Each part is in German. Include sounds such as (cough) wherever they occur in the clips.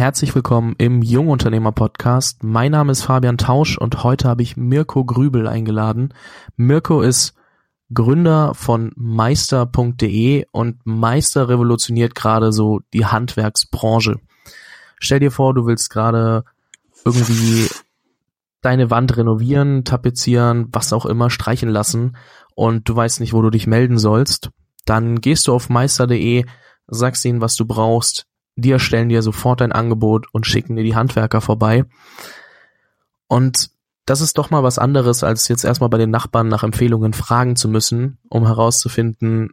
herzlich willkommen im Jungunternehmer Podcast. Mein Name ist Fabian Tausch und heute habe ich Mirko Grübel eingeladen. Mirko ist Gründer von meister.de und Meister revolutioniert gerade so die Handwerksbranche. Stell dir vor, du willst gerade irgendwie deine Wand renovieren, tapezieren, was auch immer, streichen lassen und du weißt nicht, wo du dich melden sollst. Dann gehst du auf meister.de, sagst ihnen, was du brauchst, die erstellen dir sofort ein Angebot und schicken dir die Handwerker vorbei. Und das ist doch mal was anderes, als jetzt erstmal bei den Nachbarn nach Empfehlungen fragen zu müssen, um herauszufinden,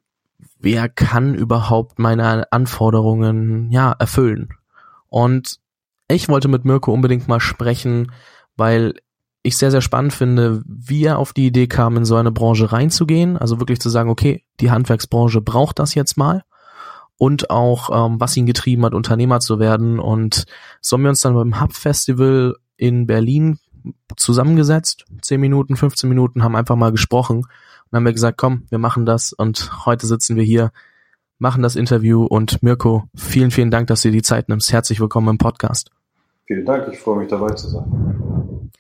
wer kann überhaupt meine Anforderungen, ja, erfüllen. Und ich wollte mit Mirko unbedingt mal sprechen, weil ich sehr, sehr spannend finde, wie er auf die Idee kam, in so eine Branche reinzugehen. Also wirklich zu sagen, okay, die Handwerksbranche braucht das jetzt mal und auch ähm, was ihn getrieben hat, Unternehmer zu werden. Und so haben wir uns dann beim Hub Festival in Berlin zusammengesetzt, 10 Minuten, 15 Minuten, haben einfach mal gesprochen und haben wir gesagt, komm, wir machen das und heute sitzen wir hier, machen das Interview und Mirko, vielen, vielen Dank, dass du dir die Zeit nimmst. Herzlich willkommen im Podcast. Vielen Dank, ich freue mich dabei zu sein.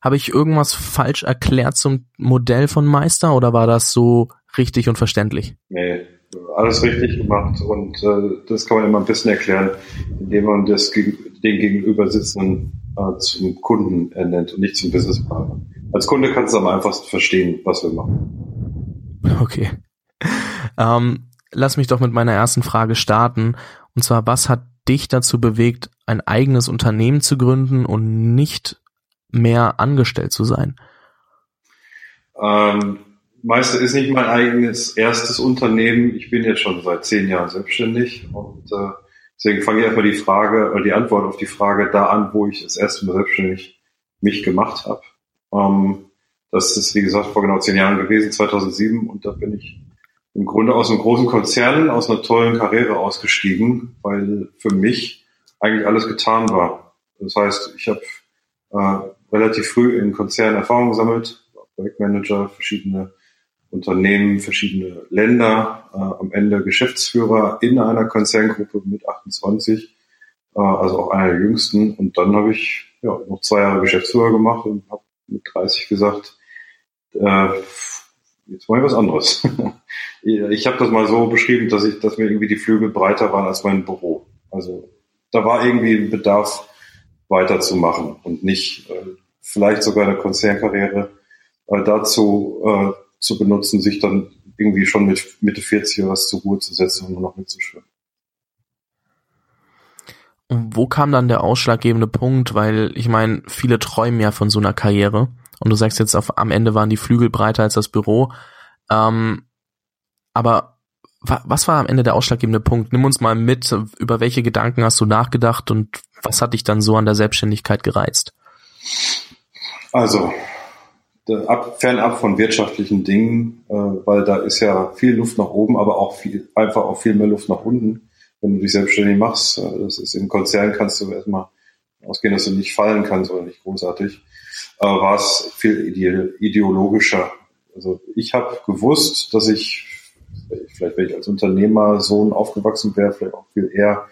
Habe ich irgendwas falsch erklärt zum Modell von Meister oder war das so richtig und verständlich? Nee, alles richtig gemacht und äh, das kann man immer ein bisschen erklären, indem man das den gegenüber sitzenden äh, zum Kunden ernennt und nicht zum Businesspartner. Als Kunde kannst du am einfachsten verstehen, was wir machen. Okay. Ähm, lass mich doch mit meiner ersten Frage starten. Und zwar, was hat dich dazu bewegt, ein eigenes Unternehmen zu gründen und nicht mehr angestellt zu sein? Ähm, Meister ist nicht mein eigenes erstes Unternehmen. Ich bin jetzt schon seit zehn Jahren selbstständig und äh, deswegen fange ich erstmal die Frage oder die Antwort auf die Frage da an, wo ich das erste Mal selbstständig mich gemacht habe. Ähm, das ist, wie gesagt, vor genau zehn Jahren gewesen, 2007 und da bin ich im Grunde aus einem großen Konzern, aus einer tollen Karriere ausgestiegen, weil für mich eigentlich alles getan war. Das heißt, ich habe äh, relativ früh in Konzernen Erfahrung gesammelt, Projektmanager, verschiedene Unternehmen, verschiedene Länder, äh, am Ende Geschäftsführer in einer Konzerngruppe mit 28, äh, also auch einer der jüngsten. Und dann habe ich ja, noch zwei Jahre Geschäftsführer gemacht und habe mit 30 gesagt, äh, jetzt mache ich was anderes. (laughs) ich habe das mal so beschrieben, dass ich, dass mir irgendwie die Flügel breiter waren als mein Büro. Also da war irgendwie ein Bedarf weiterzumachen und nicht äh, vielleicht sogar eine Konzernkarriere äh, dazu äh, zu benutzen, sich dann irgendwie schon mit Mitte 40 oder was zur Ruhe zu setzen und nur noch mitzuschwimmen. Und wo kam dann der ausschlaggebende Punkt? Weil ich meine, viele träumen ja von so einer Karriere. Und du sagst jetzt, auf, am Ende waren die Flügel breiter als das Büro. Ähm, aber wa was war am Ende der ausschlaggebende Punkt? Nimm uns mal mit, über welche Gedanken hast du nachgedacht und was hat dich dann so an der Selbstständigkeit gereizt? Also, ab, fernab von wirtschaftlichen Dingen, äh, weil da ist ja viel Luft nach oben, aber auch viel, einfach auch viel mehr Luft nach unten, wenn du dich selbstständig machst. Äh, das ist im Konzern kannst du erstmal ausgehen, dass du nicht fallen kannst oder nicht großartig. Äh, war es viel ide ideologischer. Also ich habe gewusst, dass ich, vielleicht wenn ich als Unternehmersohn aufgewachsen wäre, vielleicht auch viel eher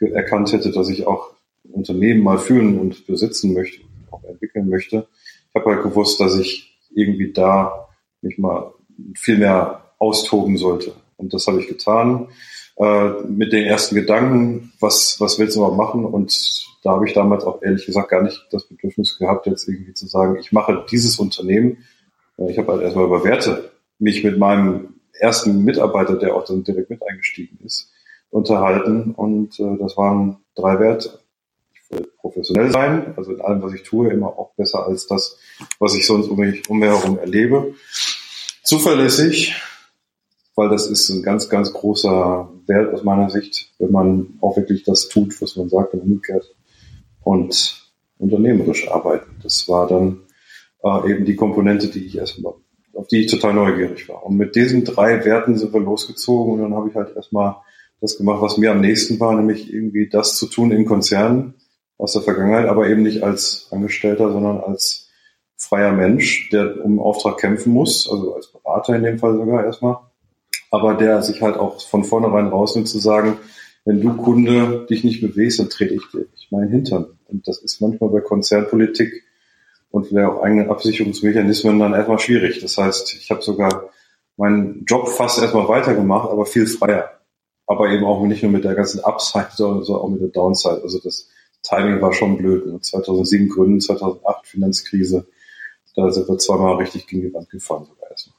erkannt hätte, dass ich auch Unternehmen mal fühlen und besitzen möchte, auch entwickeln möchte habe halt gewusst, dass ich irgendwie da mich mal viel mehr austoben sollte. Und das habe ich getan äh, mit den ersten Gedanken, was, was willst du mal machen? Und da habe ich damals auch ehrlich gesagt gar nicht das Bedürfnis gehabt, jetzt irgendwie zu sagen, ich mache dieses Unternehmen. Äh, ich habe halt erstmal über Werte mich mit meinem ersten Mitarbeiter, der auch dann direkt mit eingestiegen ist, unterhalten. Und äh, das waren drei Werte professionell sein, also in allem, was ich tue, immer auch besser als das, was ich sonst um mich, um herum erlebe. Zuverlässig, weil das ist ein ganz, ganz großer Wert aus meiner Sicht, wenn man auch wirklich das tut, was man sagt und umgekehrt. Und unternehmerisch arbeiten. Das war dann äh, eben die Komponente, die ich erstmal, auf die ich total neugierig war. Und mit diesen drei Werten sind wir losgezogen und dann habe ich halt erstmal das gemacht, was mir am nächsten war, nämlich irgendwie das zu tun in Konzernen, aus der Vergangenheit, aber eben nicht als Angestellter, sondern als freier Mensch, der um Auftrag kämpfen muss, also als Berater in dem Fall sogar erstmal, aber der sich halt auch von vornherein rausnimmt zu sagen, wenn du Kunde dich nicht bewegst, dann trete ich dir ich meinen Hintern. Und das ist manchmal bei Konzernpolitik und vielleicht auch eigenen Absicherungsmechanismen dann erstmal schwierig. Das heißt, ich habe sogar meinen Job fast erstmal weitergemacht, aber viel freier. Aber eben auch nicht nur mit der ganzen Upside, sondern auch mit der Downside. Also das Timing war schon blöd. 2007 ne? Gründen, 2008 Finanzkrise. Da sind wir zweimal richtig gegen die Wand gefahren sogar erstmal.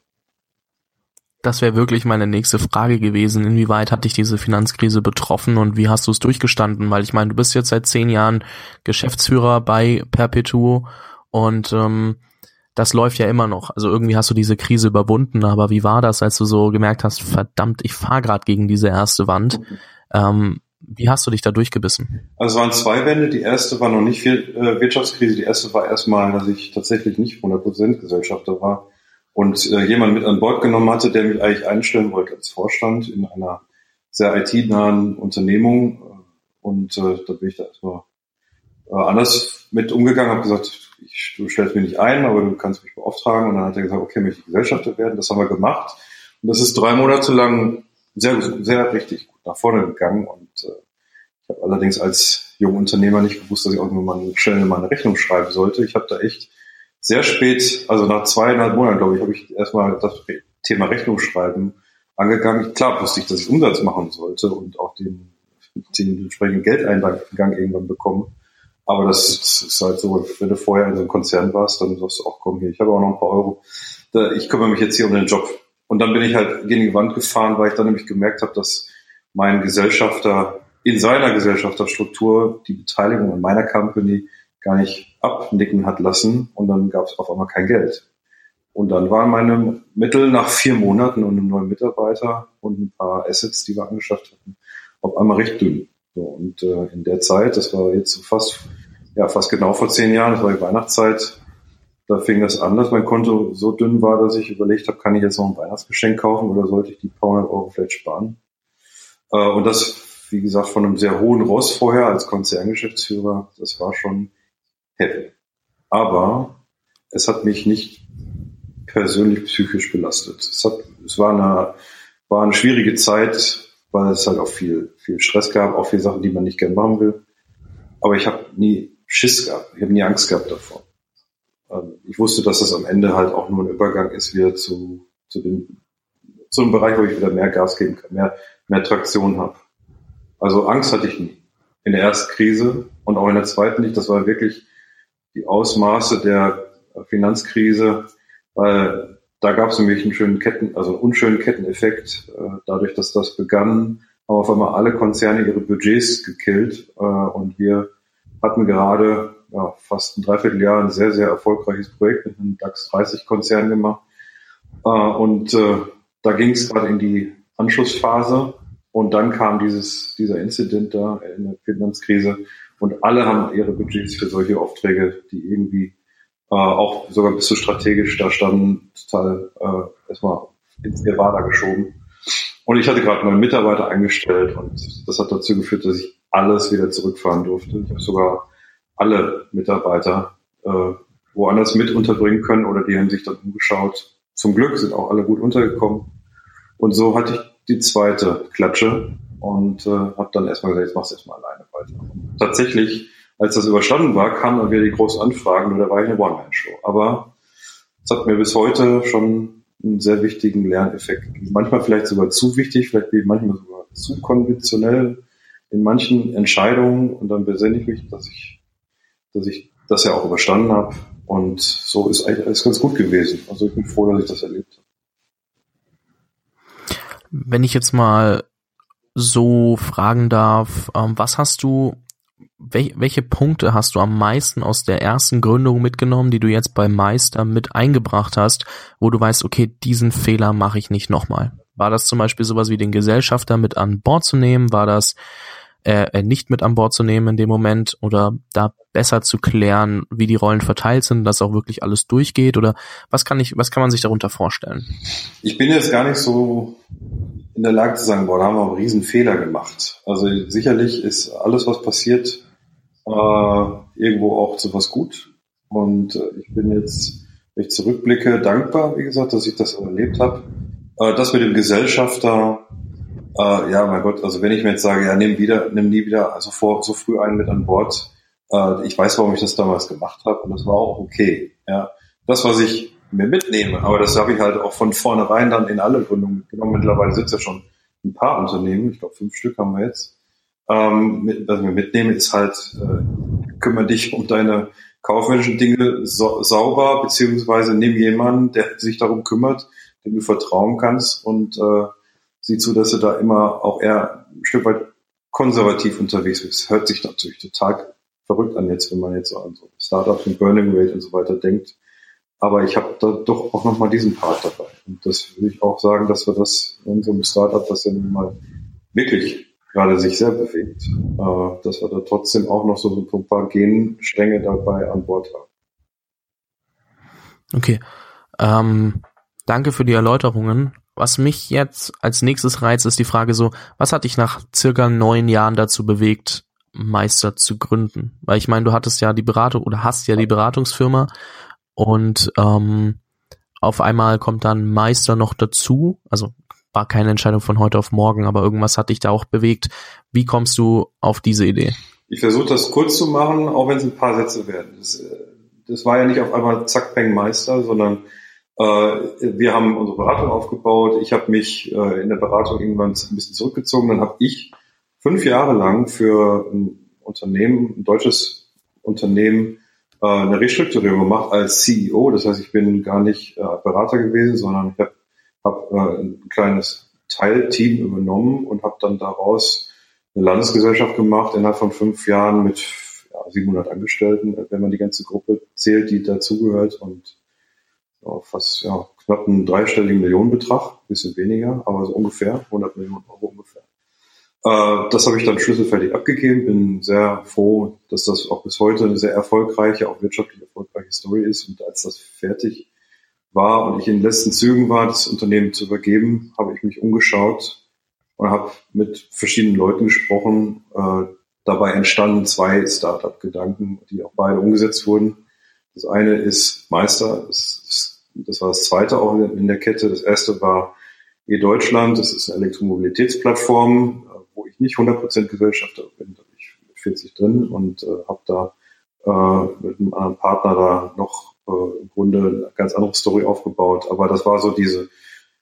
Das wäre wirklich meine nächste Frage gewesen. Inwieweit hat dich diese Finanzkrise betroffen und wie hast du es durchgestanden? Weil ich meine, du bist jetzt seit zehn Jahren Geschäftsführer bei Perpetuo und ähm, das läuft ja immer noch. Also irgendwie hast du diese Krise überwunden, aber wie war das, als du so gemerkt hast, verdammt, ich fahre gerade gegen diese erste Wand? Ähm, wie hast du dich da durchgebissen? Also es waren zwei Wände. Die erste war noch nicht viel äh, Wirtschaftskrise. Die erste war erstmal, dass ich tatsächlich nicht 100% Gesellschafter war und äh, jemand mit an Bord genommen hatte, der mich eigentlich einstellen wollte als Vorstand in einer sehr IT-nahen Unternehmung. Und äh, da bin ich da erstmal äh, anders mit umgegangen, habe gesagt, ich, du stellst mich nicht ein, aber du kannst mich beauftragen. Und dann hat er gesagt, okay, möchte ich Gesellschafter werden. Das haben wir gemacht. Und das ist drei Monate lang sehr, sehr richtig nach vorne gegangen. Und äh, ich habe allerdings als junger Unternehmer nicht gewusst, dass ich irgendwann mal schnell mal eine Rechnung schreiben sollte. Ich habe da echt sehr spät, also nach zweieinhalb Monaten, glaube ich, habe ich erstmal das Thema Rechnungsschreiben angegangen. Klar wusste ich, dass ich Umsatz machen sollte und auch den, den entsprechenden Geldeingang irgendwann bekommen. Aber das ist halt so, wenn du vorher in so einem Konzern warst, dann sagst du auch, komm hier, ich habe auch noch ein paar Euro. Ich kümmere mich jetzt hier um den Job. Und dann bin ich halt gegen die Wand gefahren, weil ich dann nämlich gemerkt habe, dass mein Gesellschafter in seiner Gesellschafterstruktur die Beteiligung an meiner Company gar nicht abnicken hat lassen und dann gab es auf einmal kein Geld. Und dann waren meine Mittel nach vier Monaten und einem neuen Mitarbeiter und ein paar Assets, die wir angeschafft hatten, auf einmal recht dünn. So, und äh, in der Zeit, das war jetzt fast, ja, fast genau vor zehn Jahren, das war die Weihnachtszeit, da fing das an, dass mein Konto so dünn war, dass ich überlegt habe, kann ich jetzt noch ein Weihnachtsgeschenk kaufen oder sollte ich die paar hundert Euro vielleicht sparen? Äh, und das, wie gesagt, von einem sehr hohen Ross vorher als Konzerngeschäftsführer, das war schon hätte. Aber es hat mich nicht persönlich psychisch belastet. Es, hat, es war, eine, war eine schwierige Zeit, weil es halt auch viel, viel Stress gab, auch viele Sachen, die man nicht gerne machen will. Aber ich habe nie Schiss gehabt, ich habe nie Angst gehabt davor. Ähm, ich wusste, dass das am Ende halt auch nur ein Übergang ist wieder zu, zu, dem, zu einem Bereich, wo ich wieder mehr Gas geben kann, mehr, mehr Traktion habe. Also Angst hatte ich nie. In der ersten Krise und auch in der zweiten nicht. Das war wirklich die Ausmaße der Finanzkrise, weil da gab es nämlich einen schönen Ketten, also einen unschönen Ketteneffekt. Äh, dadurch, dass das begann, haben auf einmal alle Konzerne ihre Budgets gekillt äh, und wir hatten gerade ja, fast ein Dreivierteljahr ein sehr, sehr erfolgreiches Projekt mit einem DAX 30 Konzern gemacht. Äh, und da ging es gerade in die Anschlussphase und dann kam dieses, dieser Incident da in der Finanzkrise und alle haben ihre Budgets für solche Aufträge, die irgendwie äh, auch sogar bis zu strategisch da standen, total äh, erstmal ins Nirvana geschoben. Und ich hatte gerade meinen Mitarbeiter eingestellt und das hat dazu geführt, dass ich alles wieder zurückfahren durfte. Ich habe sogar alle Mitarbeiter äh, woanders mit unterbringen können oder die haben sich dann umgeschaut. Zum Glück sind auch alle gut untergekommen. Und so hatte ich die zweite Klatsche und äh, habe dann erstmal gesagt, jetzt machst du erstmal alleine weiter. Tatsächlich, als das überstanden war, kamen dann wieder die großen Anfragen und da war ich eine One-Man-Show. Aber es hat mir bis heute schon einen sehr wichtigen Lerneffekt. Manchmal vielleicht sogar zu wichtig, vielleicht bin ich manchmal sogar zu konventionell in manchen Entscheidungen und dann besinne ich mich, dass ich, dass ich das ja auch überstanden habe. Und so ist eigentlich alles ganz gut gewesen. Also ich bin froh, dass ich das erlebt habe. Wenn ich jetzt mal so fragen darf, ähm, was hast du, wel welche Punkte hast du am meisten aus der ersten Gründung mitgenommen, die du jetzt bei Meister mit eingebracht hast, wo du weißt, okay, diesen Fehler mache ich nicht nochmal? War das zum Beispiel sowas wie den Gesellschafter mit an Bord zu nehmen? War das äh, nicht mit an Bord zu nehmen in dem Moment oder da besser zu klären, wie die Rollen verteilt sind, dass auch wirklich alles durchgeht oder was kann ich, was kann man sich darunter vorstellen? Ich bin jetzt gar nicht so in der Lage zu sagen, boah, da haben wir einen riesen Fehler gemacht. Also sicherlich ist alles, was passiert, äh, irgendwo auch zu was gut. Und äh, ich bin jetzt, wenn ich zurückblicke, dankbar, wie gesagt, dass ich das erlebt habe. Äh, das mit dem Gesellschafter Äh, ja, mein Gott, also wenn ich mir jetzt sage, ja, nimm wieder, nimm nie wieder, also vor, so früh einen mit an Bord, äh, ich weiß, warum ich das damals gemacht habe und das war auch okay. Ja, das, was ich mir mitnehme, aber das habe ich halt auch von vornherein dann in alle Gründungen mitgenommen. Mittlerweile es ja schon ein paar Unternehmen, ich glaube fünf Stück haben wir jetzt. Ähm, mit, was ich mir mitnehme, ist halt, äh, kümmere dich um deine kaufmännischen Dinge so, sauber, beziehungsweise nimm jemanden, der sich darum kümmert, dem du vertrauen kannst und äh, sieh zu, dass du da immer auch eher ein Stück weit konservativ unterwegs bist. Hört sich natürlich total verrückt an jetzt, wenn man jetzt so an so Startups und Burning Rate und so weiter denkt. Aber ich habe da doch auch nochmal diesen Part dabei. Und das würde ich auch sagen, dass wir das in so einem Startup, das ja nun mal wirklich gerade sich sehr bewegt, äh, dass wir da trotzdem auch noch so ein paar Genstränge dabei an Bord haben. Okay. Ähm, danke für die Erläuterungen. Was mich jetzt als nächstes reizt, ist die Frage so, was hat dich nach circa neun Jahren dazu bewegt, Meister zu gründen? Weil ich meine, du hattest ja die Beratung oder hast ja die Beratungsfirma und ähm, auf einmal kommt dann Meister noch dazu. Also war keine Entscheidung von heute auf morgen, aber irgendwas hat dich da auch bewegt. Wie kommst du auf diese Idee? Ich versuche das kurz zu machen, auch wenn es ein paar Sätze werden. Das, äh, das war ja nicht auf einmal zack, peng Meister, sondern wir haben unsere Beratung aufgebaut. Ich habe mich äh, in der Beratung irgendwann ein bisschen zurückgezogen. Dann habe ich fünf Jahre lang für ein Unternehmen, ein deutsches Unternehmen, äh, eine Restrukturierung gemacht als CEO. Das heißt, ich bin gar nicht äh, Berater gewesen, sondern ich habe hab, äh, ein kleines Teilteam übernommen und habe dann daraus eine Landesgesellschaft gemacht innerhalb von fünf Jahren mit ja, 700 Angestellten, wenn man die ganze Gruppe zählt, die dazugehört und ja, fast ja, knapp einen dreistelligen Millionenbetrag, bisschen weniger, aber so ungefähr 100 Millionen Euro ungefähr. Äh, das habe ich dann schlüsselfertig abgegeben. Bin sehr froh, dass das auch bis heute eine sehr erfolgreiche, auch wirtschaftlich erfolgreiche Story ist. Und als das fertig war und ich in den letzten Zügen war, das Unternehmen zu übergeben, habe ich mich umgeschaut und habe mit verschiedenen Leuten gesprochen. Äh, dabei entstanden zwei Startup-Gedanken, die auch beide umgesetzt wurden. Das eine ist Meister, das, das war das zweite auch in der Kette. Das erste war E-Deutschland, das ist eine Elektromobilitätsplattform, wo ich nicht 100% Gesellschafter bin, da bin ich mit 40 drin und äh, habe da äh, mit einem anderen Partner da noch äh, im Grunde eine ganz andere Story aufgebaut. Aber das war so diese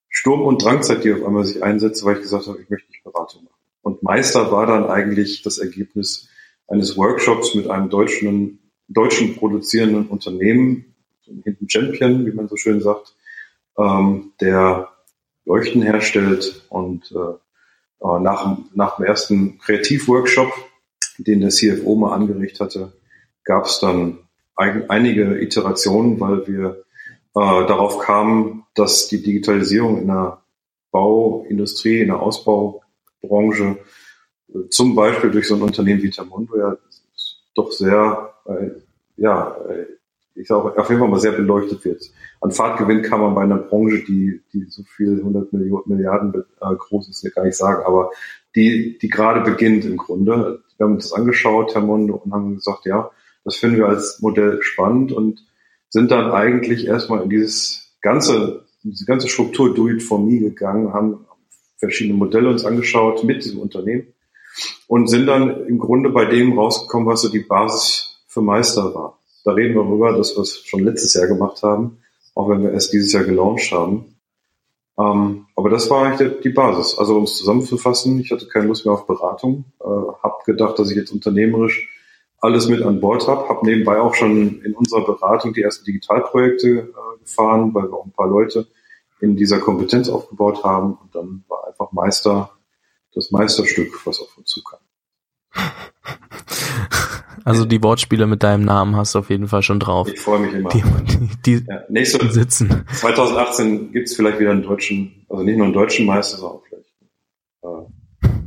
Sturm- und Drangzeit, die auf einmal sich einsetzte, weil ich gesagt habe, ich möchte nicht Beratung machen. Und Meister war dann eigentlich das Ergebnis eines Workshops mit einem deutschen, deutschen produzierenden Unternehmen, Hidden Champion, wie man so schön sagt, ähm, der Leuchten herstellt und äh, äh, nach, nach dem ersten Kreativworkshop, den der CFO mal angeregt hatte, gab es dann ein, einige Iterationen, weil wir äh, darauf kamen, dass die Digitalisierung in der Bauindustrie, in der Ausbaubranche, äh, zum Beispiel durch so ein Unternehmen wie Tamundo ja doch sehr, äh, ja, äh, ich sage auf jeden Fall mal sehr beleuchtet wird. An Fahrtgewinn kann man bei einer Branche, die, die so viel 100 Millionen, Milliarden äh, groß ist, gar nicht sagen, aber die, die gerade beginnt im Grunde. Wir haben uns das angeschaut, Herr Mondo, und haben gesagt, ja, das finden wir als Modell spannend und sind dann eigentlich erstmal in dieses ganze, diese ganze Struktur Do It For Me gegangen, haben verschiedene Modelle uns angeschaut mit diesem Unternehmen und sind dann im Grunde bei dem rausgekommen, was so die Basis für Meister war. Da reden wir darüber, dass wir es schon letztes Jahr gemacht haben, auch wenn wir erst dieses Jahr gelauncht haben. Ähm, aber das war eigentlich die Basis. Also um es zusammenzufassen, ich hatte keine Lust mehr auf Beratung, äh, habe gedacht, dass ich jetzt unternehmerisch alles mit an Bord habe, habe nebenbei auch schon in unserer Beratung die ersten Digitalprojekte äh, gefahren, weil wir auch ein paar Leute in dieser Kompetenz aufgebaut haben und dann war einfach Meister das Meisterstück, was auf uns zukam. (laughs) Also die Wortspiele mit deinem Namen hast du auf jeden Fall schon drauf. Ich freue mich immer. Die, die, die ja, nächste, sitzen. 2018 gibt es vielleicht wieder einen deutschen, also nicht nur einen deutschen Meister, sondern vielleicht äh,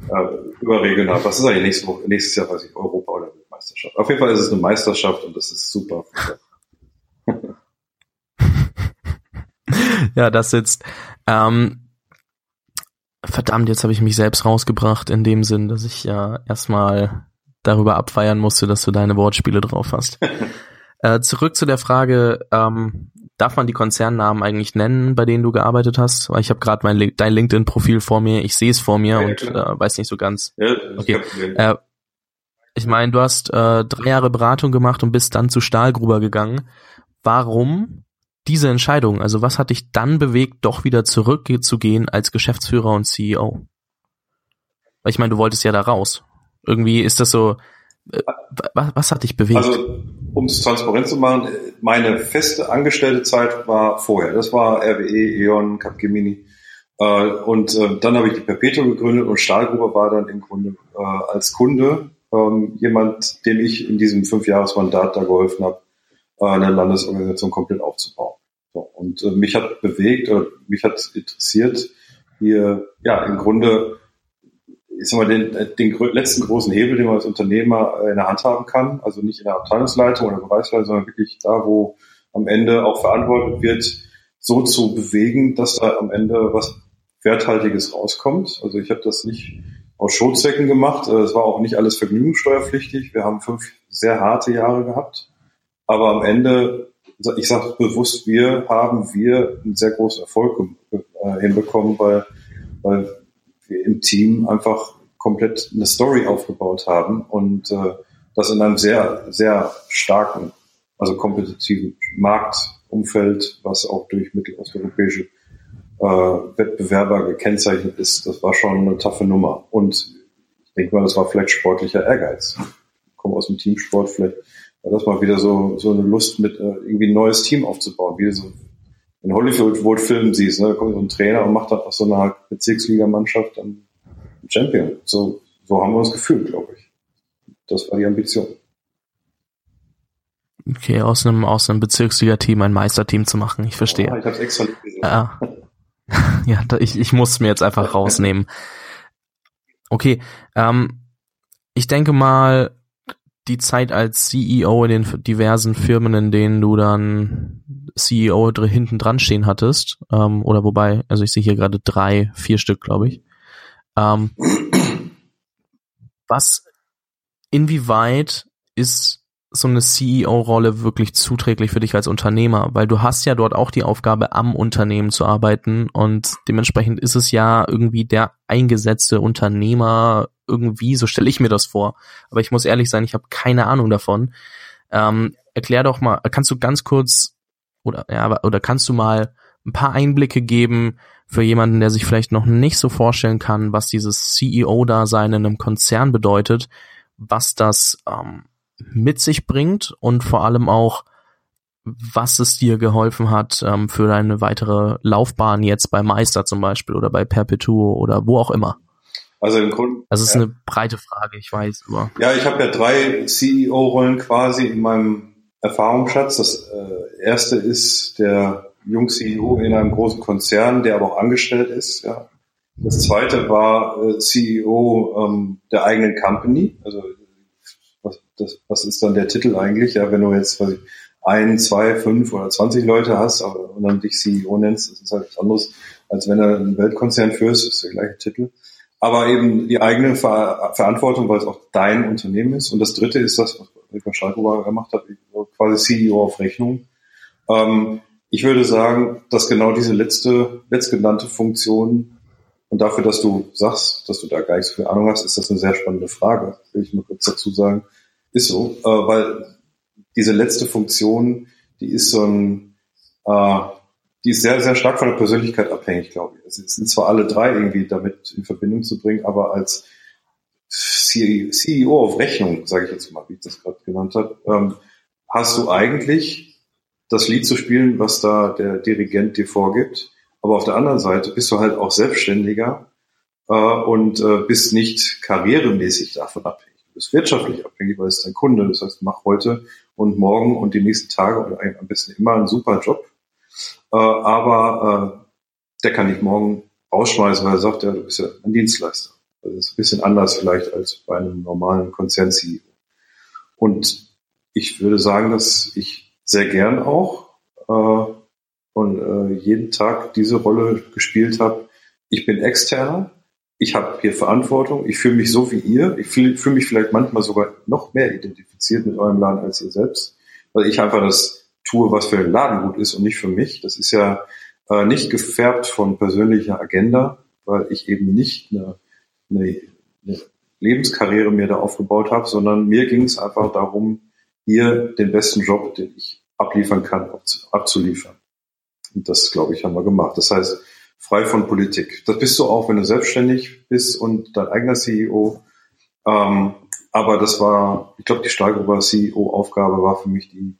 äh, überregional. Was ist eigentlich nächstes, nächstes Jahr, weiß ich, Europa oder Weltmeisterschaft? Auf jeden Fall ist es eine Meisterschaft und das ist super. (laughs) ja, das sitzt. Ähm, verdammt, jetzt habe ich mich selbst rausgebracht in dem Sinn, dass ich ja erstmal darüber abfeiern musste, dass du deine Wortspiele drauf hast. (laughs) äh, zurück zu der Frage, ähm, darf man die Konzernnamen eigentlich nennen, bei denen du gearbeitet hast? Weil ich habe gerade mein dein LinkedIn-Profil vor mir, ich sehe es vor mir ja, und äh, weiß nicht so ganz. Ja, okay. Äh, ich meine, du hast äh, drei Jahre Beratung gemacht und bist dann zu Stahlgruber gegangen. Warum diese Entscheidung? Also was hat dich dann bewegt, doch wieder zurückzugehen als Geschäftsführer und CEO? Weil ich meine, du wolltest ja da raus. Irgendwie ist das so, äh, was, was hat dich bewegt? Also, um es transparent zu machen, meine feste angestellte Zeit war vorher. Das war RWE, E.ON, Capgemini. Äh, und äh, dann habe ich die Perpetuo gegründet und Stahlgruber war dann im Grunde als Kunde ähm, jemand, dem ich in diesem Fünfjahresmandat da geholfen habe, eine Landesorganisation komplett aufzubauen. und mich hat bewegt oder mich hat interessiert, hier ja im Grunde ich sag mal, den, den letzten großen Hebel, den man als Unternehmer in der Hand haben kann, also nicht in der Abteilungsleitung oder Bereichsleitung, sondern wirklich da, wo am Ende auch verantwortet wird, so zu bewegen, dass da am Ende was Werthaltiges rauskommt. Also ich habe das nicht aus Schotzwecken gemacht. Es war auch nicht alles vergnügungssteuerpflichtig. Wir haben fünf sehr harte Jahre gehabt. Aber am Ende, ich sage bewusst, wir haben wir einen sehr großen Erfolg äh, hinbekommen, weil, weil wir im Team einfach komplett eine Story aufgebaut haben und äh, das in einem sehr, sehr starken, also kompetitiven Marktumfeld, was auch durch mittelosteuropäische äh, Wettbewerber gekennzeichnet ist, das war schon eine taffe Nummer. Und ich denke mal, das war vielleicht sportlicher Ehrgeiz. Ich komme aus dem Teamsport, vielleicht war das mal wieder so, so eine Lust, mit äh, irgendwie ein neues Team aufzubauen, wie so in Hollywood-Filmen siehst, ne? da kommt so ein Trainer und macht dann aus so einer Bezirksligamannschaft dann Champion. So, so haben wir uns gefühlt, glaube ich. Das war die Ambition. Okay, aus einem, aus einem Bezirksliga-Team ein Meisterteam zu machen, ich verstehe. Ja, ich habe extra nicht gesehen. (laughs) Ja, ja ich, ich muss mir jetzt einfach rausnehmen. Okay, ähm, ich denke mal, die Zeit als CEO in den diversen Firmen, in denen du dann CEO hinten dran stehen hattest, ähm, oder wobei, also ich sehe hier gerade drei, vier Stück, glaube ich. Ähm, was, inwieweit ist so eine CEO-Rolle wirklich zuträglich für dich als Unternehmer? Weil du hast ja dort auch die Aufgabe, am Unternehmen zu arbeiten und dementsprechend ist es ja irgendwie der eingesetzte Unternehmer irgendwie, so stelle ich mir das vor. Aber ich muss ehrlich sein, ich habe keine Ahnung davon. Ähm, erklär doch mal, kannst du ganz kurz oder ja, oder kannst du mal ein paar Einblicke geben für jemanden, der sich vielleicht noch nicht so vorstellen kann, was dieses CEO-Dasein in einem Konzern bedeutet, was das ähm, mit sich bringt und vor allem auch, was es dir geholfen hat ähm, für deine weitere Laufbahn jetzt bei Meister zum Beispiel oder bei Perpetuo oder wo auch immer. Also im Grunde. Das ist ja. eine breite Frage, ich weiß, aber. Ja, ich habe ja drei CEO-Rollen quasi in meinem Erfahrungsschatz. Das äh, erste ist der Jung-CEO in einem großen Konzern, der aber auch angestellt ist. Ja. Das zweite war äh, CEO ähm, der eigenen Company. Also was, das, was ist dann der Titel eigentlich? Ja, wenn du jetzt was ich, ein, zwei, fünf oder zwanzig Leute hast aber, und dann dich CEO nennst, das ist halt was anderes, als wenn du einen Weltkonzern führst, ist der gleiche Titel. Aber eben die eigene Ver Verantwortung, weil es auch dein Unternehmen ist. Und das dritte ist das, was Rika Schalkober gemacht hat, quasi CEO auf Rechnung. Ähm, ich würde sagen, dass genau diese letzte, letztgenannte Funktion und dafür, dass du sagst, dass du da gar nicht so viel Ahnung hast, ist das eine sehr spannende Frage, will ich mal kurz dazu sagen. Ist so, äh, weil diese letzte Funktion, die ist so ein, äh, die ist sehr, sehr stark von der Persönlichkeit abhängig, glaube ich. Es sind zwar alle drei irgendwie damit in Verbindung zu bringen, aber als CEO auf Rechnung, sage ich jetzt mal, wie ich das gerade genannt habe, ähm, hast du eigentlich das Lied zu spielen, was da der Dirigent dir vorgibt. Aber auf der anderen Seite bist du halt auch Selbstständiger äh, und äh, bist nicht karrieremäßig davon abhängig. Du bist wirtschaftlich abhängig, weil es dein Kunde. Das heißt, mach heute und morgen und die nächsten Tage oder am besten immer einen super Job. Äh, aber äh, der kann nicht morgen rausschmeißen, weil er sagt, ja, du bist ja ein Dienstleister. Das ist ein bisschen anders vielleicht als bei einem normalen Konzern-CEO. Und ich würde sagen, dass ich sehr gern auch äh, und äh, jeden Tag diese Rolle gespielt habe. Ich bin externer, ich habe hier Verantwortung, ich fühle mich so wie ihr, ich fühle fühl mich vielleicht manchmal sogar noch mehr identifiziert mit eurem Laden als ihr selbst, weil ich einfach das tue, was für den Laden gut ist und nicht für mich. Das ist ja äh, nicht gefärbt von persönlicher Agenda, weil ich eben nicht eine, eine, eine Lebenskarriere mir da aufgebaut habe, sondern mir ging es einfach darum, hier den besten Job, den ich abliefern kann, abzuliefern. Und das, glaube ich, haben wir gemacht. Das heißt, frei von Politik. Das bist du auch, wenn du selbstständig bist und dein eigener CEO. Ähm, aber das war, ich glaube, die Steigerung CEO-Aufgabe war für mich die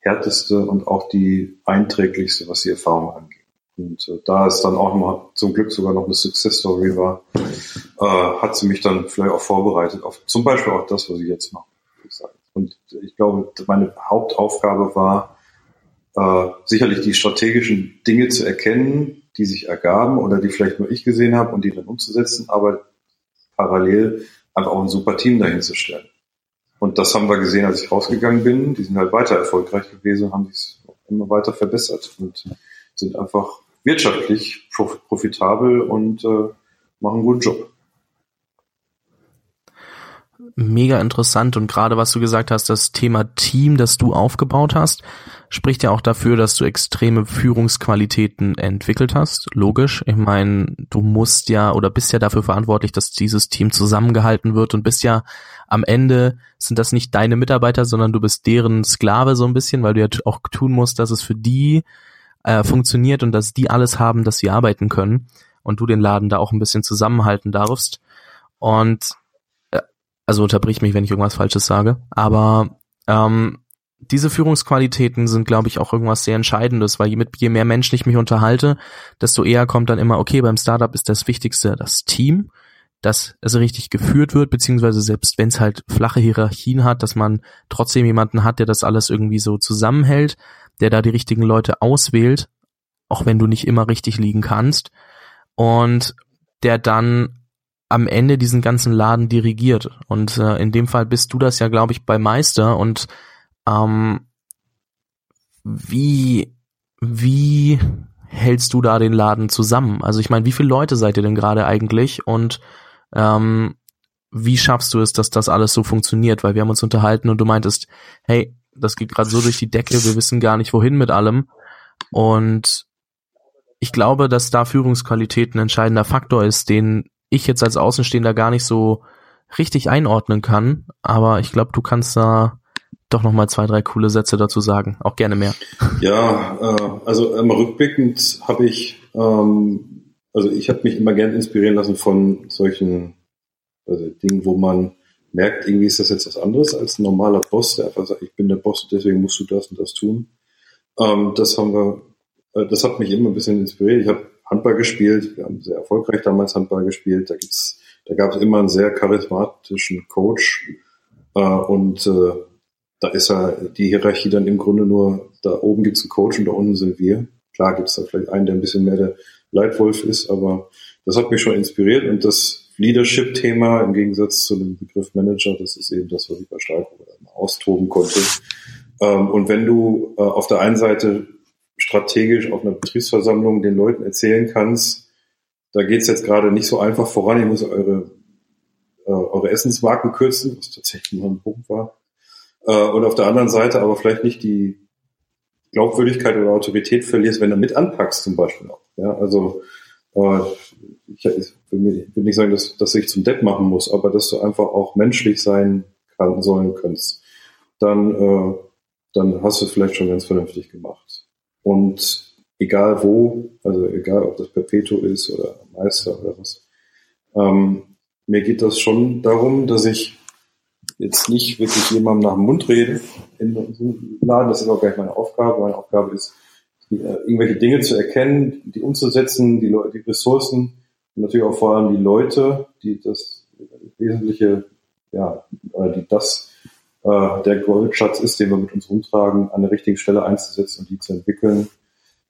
härteste und auch die einträglichste, was die Erfahrung angeht. Und äh, da es dann auch noch zum Glück sogar noch eine Success Story war, äh, hat sie mich dann vielleicht auch vorbereitet auf zum Beispiel auch das, was ich jetzt mache. Und ich glaube, meine Hauptaufgabe war, äh, sicherlich die strategischen Dinge zu erkennen, die sich ergaben oder die vielleicht nur ich gesehen habe und die dann umzusetzen, aber parallel einfach auch ein super Team dahin zu stellen. Und das haben wir gesehen, als ich rausgegangen bin. Die sind halt weiter erfolgreich gewesen, haben sich immer weiter verbessert und sind einfach wirtschaftlich profitabel und äh, machen einen guten Job. Mega interessant und gerade was du gesagt hast, das Thema Team, das du aufgebaut hast, spricht ja auch dafür, dass du extreme Führungsqualitäten entwickelt hast. Logisch. Ich meine, du musst ja oder bist ja dafür verantwortlich, dass dieses Team zusammengehalten wird und bist ja am Ende sind das nicht deine Mitarbeiter, sondern du bist deren Sklave so ein bisschen, weil du ja auch tun musst, dass es für die äh, funktioniert und dass die alles haben, dass sie arbeiten können und du den Laden da auch ein bisschen zusammenhalten darfst. Und äh, also unterbrich mich, wenn ich irgendwas Falsches sage, aber ähm, diese Führungsqualitäten sind, glaube ich, auch irgendwas sehr Entscheidendes, weil je, mit, je mehr Menschen ich mich unterhalte, desto eher kommt dann immer, okay, beim Startup ist das Wichtigste das Team, dass es richtig geführt wird, beziehungsweise selbst wenn es halt flache Hierarchien hat, dass man trotzdem jemanden hat, der das alles irgendwie so zusammenhält der da die richtigen Leute auswählt, auch wenn du nicht immer richtig liegen kannst, und der dann am Ende diesen ganzen Laden dirigiert. Und äh, in dem Fall bist du das ja, glaube ich, bei Meister. Und ähm, wie, wie hältst du da den Laden zusammen? Also ich meine, wie viele Leute seid ihr denn gerade eigentlich? Und ähm, wie schaffst du es, dass das alles so funktioniert? Weil wir haben uns unterhalten und du meintest, hey, das geht gerade so durch die Decke, wir wissen gar nicht wohin mit allem. Und ich glaube, dass da Führungsqualität ein entscheidender Faktor ist, den ich jetzt als Außenstehender gar nicht so richtig einordnen kann. Aber ich glaube, du kannst da doch noch mal zwei, drei coole Sätze dazu sagen. Auch gerne mehr. Ja, äh, also immer rückblickend habe ich, ähm, also ich habe mich immer gern inspirieren lassen von solchen also Dingen, wo man merkt, irgendwie ist das jetzt was anderes als ein normaler Boss, der einfach sagt, ich bin der Boss, deswegen musst du das und das tun. Ähm, das haben wir, äh, das hat mich immer ein bisschen inspiriert. Ich habe Handball gespielt, wir haben sehr erfolgreich damals Handball gespielt. Da gibt's, da gab es immer einen sehr charismatischen Coach äh, und äh, da ist ja die Hierarchie dann im Grunde nur, da oben gibt's einen Coach und da unten sind wir. Klar gibt's da vielleicht einen, der ein bisschen mehr der Leitwolf ist, aber das hat mich schon inspiriert und das Leadership-Thema im Gegensatz zu dem Begriff Manager. Das ist eben das, was ich bei Stahlko austoben konnte. Ähm, und wenn du äh, auf der einen Seite strategisch auf einer Betriebsversammlung den Leuten erzählen kannst, da geht's jetzt gerade nicht so einfach voran, ihr müsst eure, äh, eure Essensmarken kürzen, was tatsächlich noch ein Punkt war. Äh, und auf der anderen Seite aber vielleicht nicht die Glaubwürdigkeit oder Autorität verlierst, wenn du mit anpackst zum Beispiel auch. Ja, also ich, will, nicht sagen, dass, dass ich zum Depp machen muss, aber dass du einfach auch menschlich sein kann, sollen kannst, dann, äh, dann hast du es vielleicht schon ganz vernünftig gemacht. Und egal wo, also egal ob das Perpetuo ist oder Meister oder was, ähm, mir geht das schon darum, dass ich jetzt nicht wirklich jemandem nach dem Mund rede in unserem Laden. Das ist auch gar nicht meine Aufgabe. Meine Aufgabe ist, äh, irgendwelche Dinge zu erkennen, die umzusetzen, die, die Ressourcen und natürlich auch vor allem die Leute, die das wesentliche, ja, die das äh, der Goldschatz ist, den wir mit uns rumtragen, an der richtigen Stelle einzusetzen und die zu entwickeln.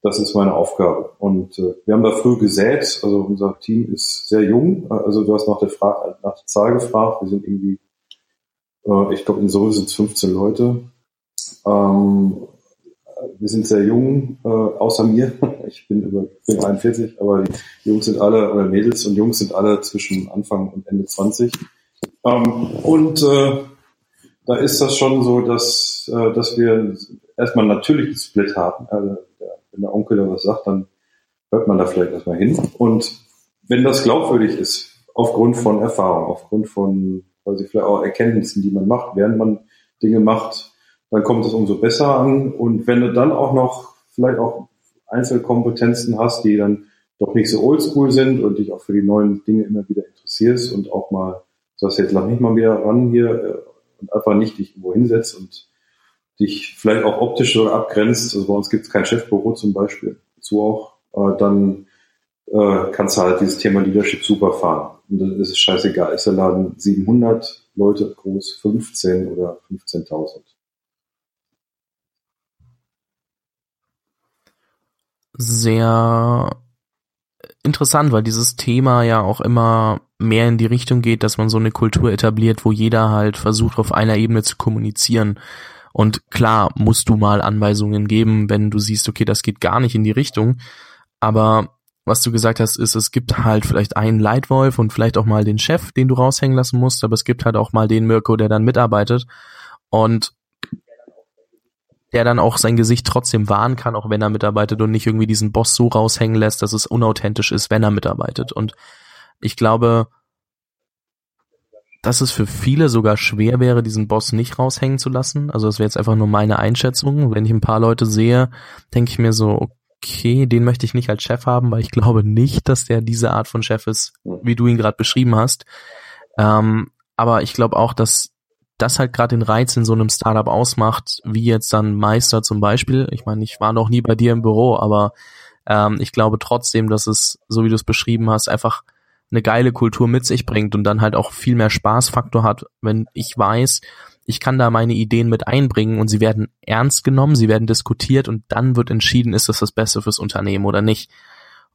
Das ist meine Aufgabe. Und äh, wir haben da früh gesät. Also unser Team ist sehr jung. Also du hast nach der, Fra nach der Zahl gefragt. Wir sind irgendwie, äh, ich glaube in Seoul sind es 15 Leute. Ähm, wir sind sehr jung, äh, außer mir. (laughs) Ich bin über bin 41, aber die Jungs sind alle, oder Mädels und Jungs sind alle zwischen Anfang und Ende 20. Ähm, und äh, da ist das schon so, dass, äh, dass wir erstmal natürlich einen Split haben. Also wenn der Onkel da was sagt, dann hört man da vielleicht erstmal hin. Und wenn das glaubwürdig ist, aufgrund von Erfahrung, aufgrund von, weiß ich, vielleicht auch Erkenntnissen, die man macht, während man Dinge macht, dann kommt es umso besser an. Und wenn du dann auch noch vielleicht auch Einzelkompetenzen hast, die dann doch nicht so oldschool sind und dich auch für die neuen Dinge immer wieder interessierst und auch mal sagst, jetzt lach nicht mal wieder ran hier äh, und einfach nicht dich irgendwo hinsetzt und dich vielleicht auch optisch so abgrenzt. Also bei uns gibt es kein Chefbüro zum Beispiel, dazu auch, dann äh, kannst du halt dieses Thema Leadership super fahren. Und dann ist es scheißegal, ist der Laden 700 Leute groß, 15 oder 15.000. Sehr interessant, weil dieses Thema ja auch immer mehr in die Richtung geht, dass man so eine Kultur etabliert, wo jeder halt versucht, auf einer Ebene zu kommunizieren. Und klar musst du mal Anweisungen geben, wenn du siehst, okay, das geht gar nicht in die Richtung. Aber was du gesagt hast, ist, es gibt halt vielleicht einen Leitwolf und vielleicht auch mal den Chef, den du raushängen lassen musst, aber es gibt halt auch mal den Mirko, der dann mitarbeitet und der dann auch sein Gesicht trotzdem wahren kann, auch wenn er mitarbeitet und nicht irgendwie diesen Boss so raushängen lässt, dass es unauthentisch ist, wenn er mitarbeitet. Und ich glaube, dass es für viele sogar schwer wäre, diesen Boss nicht raushängen zu lassen. Also das wäre jetzt einfach nur meine Einschätzung. Wenn ich ein paar Leute sehe, denke ich mir so, okay, den möchte ich nicht als Chef haben, weil ich glaube nicht, dass der diese Art von Chef ist, wie du ihn gerade beschrieben hast. Ähm, aber ich glaube auch, dass das halt gerade den Reiz in so einem Startup ausmacht, wie jetzt dann Meister zum Beispiel. Ich meine, ich war noch nie bei dir im Büro, aber ähm, ich glaube trotzdem, dass es, so wie du es beschrieben hast, einfach eine geile Kultur mit sich bringt und dann halt auch viel mehr Spaßfaktor hat, wenn ich weiß, ich kann da meine Ideen mit einbringen und sie werden ernst genommen, sie werden diskutiert und dann wird entschieden, ist das das Beste fürs Unternehmen oder nicht.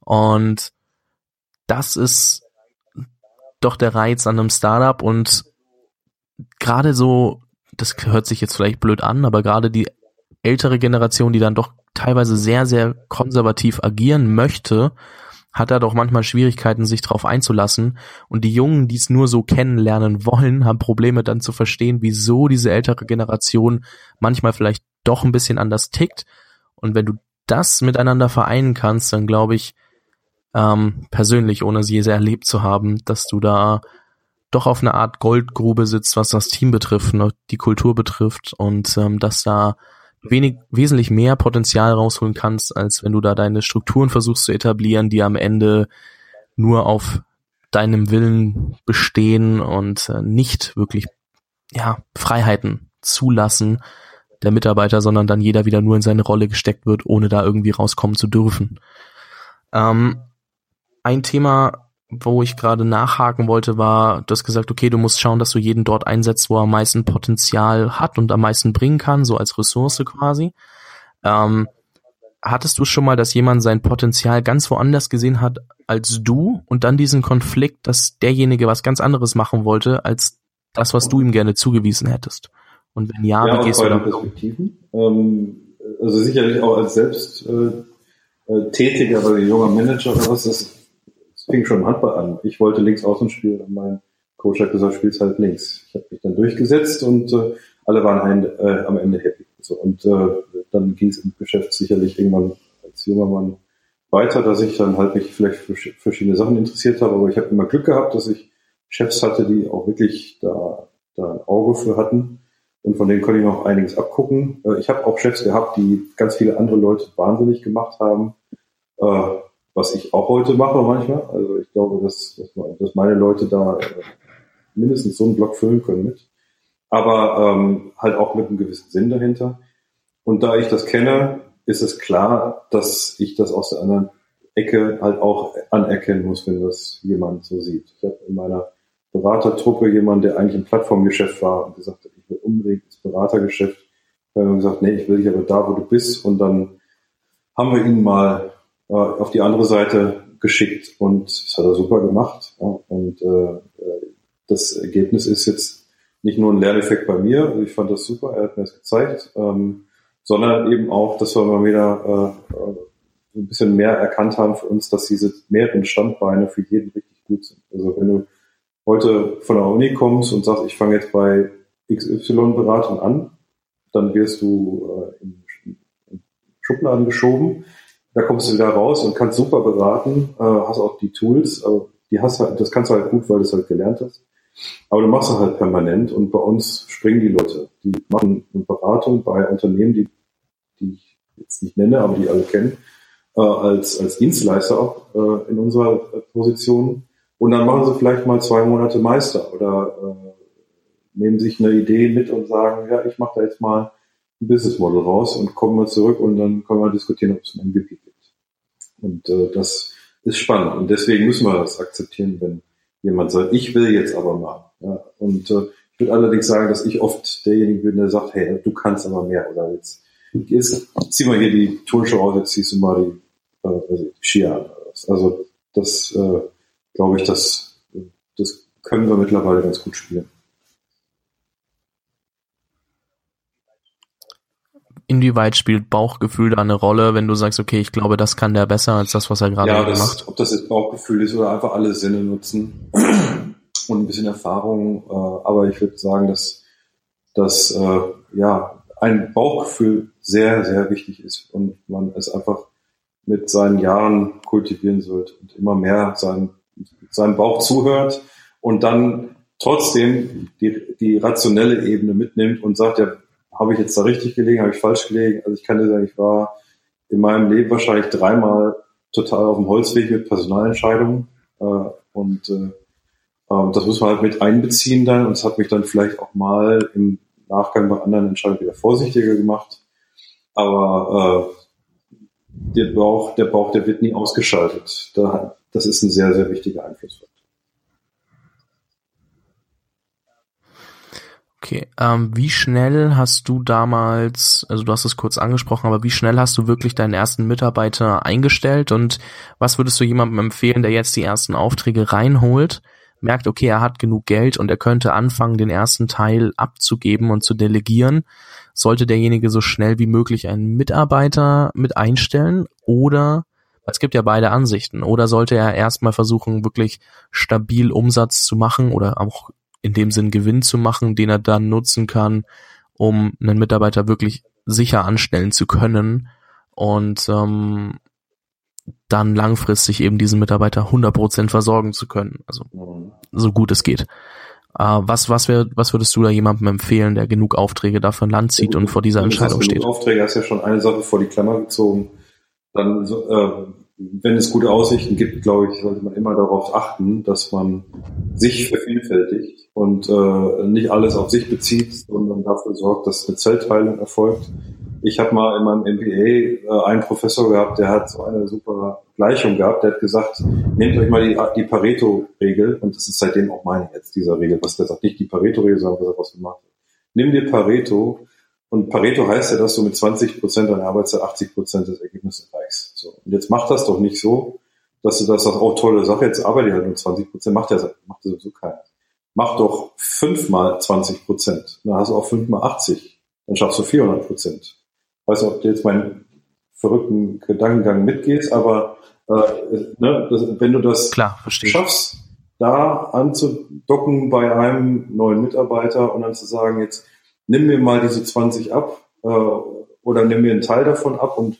Und das ist doch der Reiz an einem Startup und gerade so, das hört sich jetzt vielleicht blöd an, aber gerade die ältere Generation, die dann doch teilweise sehr, sehr konservativ agieren möchte, hat er doch manchmal Schwierigkeiten, sich darauf einzulassen. Und die Jungen, die es nur so kennenlernen wollen, (laughs) haben Probleme dann zu verstehen, wieso diese ältere Generation manchmal vielleicht doch ein bisschen anders tickt. Und wenn du das miteinander vereinen kannst, dann glaube ich, ähm, persönlich, ohne sie sehr erlebt zu haben, dass du da doch auf eine Art Goldgrube sitzt, was das Team betrifft, ne, die Kultur betrifft und ähm, dass da wenig, wesentlich mehr Potenzial rausholen kannst, als wenn du da deine Strukturen versuchst zu etablieren, die am Ende nur auf deinem Willen bestehen und äh, nicht wirklich ja Freiheiten zulassen der Mitarbeiter, sondern dann jeder wieder nur in seine Rolle gesteckt wird, ohne da irgendwie rauskommen zu dürfen. Ähm, ein Thema, wo ich gerade nachhaken wollte, war, du hast gesagt, okay, du musst schauen, dass du jeden dort einsetzt, wo er am meisten Potenzial hat und am meisten bringen kann, so als Ressource quasi. Ähm, hattest du schon mal, dass jemand sein Potenzial ganz woanders gesehen hat als du und dann diesen Konflikt, dass derjenige was ganz anderes machen wollte, als das, was du ihm gerne zugewiesen hättest? Und wenn ja, ja wie gehst du damit Perspektiven. Ähm, also sicherlich auch als selbst äh, äh, tätiger, also junger Manager oder was, das fing schon im Handball an. Ich wollte links außen spielen und mein Coach hat gesagt, spielst halt links. Ich habe mich dann durchgesetzt und äh, alle waren ein, äh, am Ende happy. So, und äh, dann ging es im Geschäft sicherlich irgendwann als junger Mann weiter, dass ich dann halt mich vielleicht für verschiedene Sachen interessiert habe, aber ich habe immer Glück gehabt, dass ich Chefs hatte, die auch wirklich da, da ein Auge für hatten und von denen konnte ich noch einiges abgucken. Äh, ich habe auch Chefs gehabt, die ganz viele andere Leute wahnsinnig gemacht haben. Was ich auch heute mache manchmal. Also ich glaube, dass, dass meine Leute da äh, mindestens so einen Block füllen können mit. Aber ähm, halt auch mit einem gewissen Sinn dahinter. Und da ich das kenne, ist es klar, dass ich das aus der anderen Ecke halt auch anerkennen muss, wenn das jemand so sieht. Ich habe in meiner Beratertruppe jemanden, der eigentlich im Plattformgeschäft war und gesagt hat, ich will unbedingt ins Beratergeschäft. Wir haben gesagt, nee, ich will dich aber da, wo du bist. Und dann haben wir ihn mal äh, auf die andere Seite geschickt und das hat er super gemacht. Ja. Und äh, das Ergebnis ist jetzt nicht nur ein Lerneffekt bei mir, also ich fand das super, er hat mir das gezeigt, ähm, sondern eben auch, dass wir mal wieder äh, ein bisschen mehr erkannt haben für uns, dass diese mehreren Standbeine für jeden richtig gut sind. Also wenn du heute von der Uni kommst und sagst, ich fange jetzt bei XY-Beratung an, dann wirst du äh, in Schubladen geschoben, da kommst du wieder raus und kannst super beraten, äh, hast auch die Tools, aber die hast halt, das kannst du halt gut, weil du es halt gelernt hast. Aber du machst es halt permanent und bei uns springen die Leute. Die machen eine Beratung bei Unternehmen, die, die ich jetzt nicht nenne, aber die alle kennen, äh, als, als Dienstleister auch äh, in unserer Position. Und dann machen sie vielleicht mal zwei Monate Meister oder äh, nehmen sich eine Idee mit und sagen, ja, ich mache da jetzt mal Business Model raus und kommen mal zurück und dann können wir diskutieren, ob es ein MVP gibt. Und äh, das ist spannend und deswegen müssen wir das akzeptieren, wenn jemand sagt, ich will jetzt aber mal. Ja, und äh, ich würde allerdings sagen, dass ich oft derjenige bin, der sagt, hey, du kannst aber mehr oder jetzt, jetzt zieh mal hier die Turnschuhe aus, jetzt ziehst du mal die, äh, also die Skier an. Also das äh, glaube ich, das, das können wir mittlerweile ganz gut spielen. Inwieweit spielt Bauchgefühl da eine Rolle, wenn du sagst, okay, ich glaube, das kann der besser als das, was er gerade ja, das, macht? Ob das jetzt Bauchgefühl ist oder einfach alle Sinne nutzen und ein bisschen Erfahrung. Äh, aber ich würde sagen, dass, dass äh, ja, ein Bauchgefühl sehr, sehr wichtig ist und man es einfach mit seinen Jahren kultivieren sollte und immer mehr seinen, seinem Bauch zuhört und dann trotzdem die, die rationelle Ebene mitnimmt und sagt, ja, habe ich jetzt da richtig gelegen, habe ich falsch gelegen? Also ich kann dir sagen, ich war in meinem Leben wahrscheinlich dreimal total auf dem Holzweg mit Personalentscheidungen äh, und äh, äh, das muss man halt mit einbeziehen dann und es hat mich dann vielleicht auch mal im Nachgang bei anderen Entscheidungen wieder vorsichtiger gemacht. Aber äh, der Bauch, der Bauch, der wird nie ausgeschaltet. Da, das ist ein sehr, sehr wichtiger Einflussfaktor. Okay, ähm, wie schnell hast du damals, also du hast es kurz angesprochen, aber wie schnell hast du wirklich deinen ersten Mitarbeiter eingestellt und was würdest du jemandem empfehlen, der jetzt die ersten Aufträge reinholt, merkt, okay, er hat genug Geld und er könnte anfangen, den ersten Teil abzugeben und zu delegieren, sollte derjenige so schnell wie möglich einen Mitarbeiter mit einstellen oder es gibt ja beide Ansichten. Oder sollte er erstmal versuchen, wirklich stabil Umsatz zu machen oder auch in dem Sinn Gewinn zu machen, den er dann nutzen kann, um einen Mitarbeiter wirklich sicher anstellen zu können und ähm, dann langfristig eben diesen Mitarbeiter 100% versorgen zu können, also so gut es geht. Äh, was, was, wär, was würdest du da jemandem empfehlen, der genug Aufträge dafür Land zieht und vor dieser Entscheidung steht? Aufträge hast ja schon eine Sache vor die Klammer gezogen. Dann äh, wenn es gute Aussichten gibt, glaube ich, sollte man immer darauf achten, dass man sich vervielfältigt und äh, nicht alles auf sich bezieht, sondern dafür sorgt, dass eine Zellteilung erfolgt. Ich habe mal in meinem MBA äh, einen Professor gehabt, der hat so eine super Gleichung gehabt. Der hat gesagt, nehmt euch mal die, die Pareto-Regel, und das ist seitdem auch meine jetzt, dieser Regel, was der sagt, nicht die Pareto-Regel, sondern was er was gemacht hat. Nimm dir Pareto und Pareto heißt ja, dass du mit 20 Prozent deiner Arbeitszeit 80 Prozent des Ergebnisses erreichst. So. Und jetzt mach das doch nicht so, dass du das sagst, oh tolle Sache, jetzt arbeite ich halt nur 20 Prozent, macht ja macht ja sowieso keiner. Mach doch fünfmal 20 Prozent, dann hast du auch fünfmal 80, dann schaffst du 400 Prozent. Weiß nicht, ob du jetzt meinen verrückten Gedankengang mitgehst, aber äh, ne, das, wenn du das Klar, schaffst, da anzudocken bei einem neuen Mitarbeiter und dann zu sagen, jetzt nimm mir mal diese 20 ab äh, oder nimm mir einen Teil davon ab und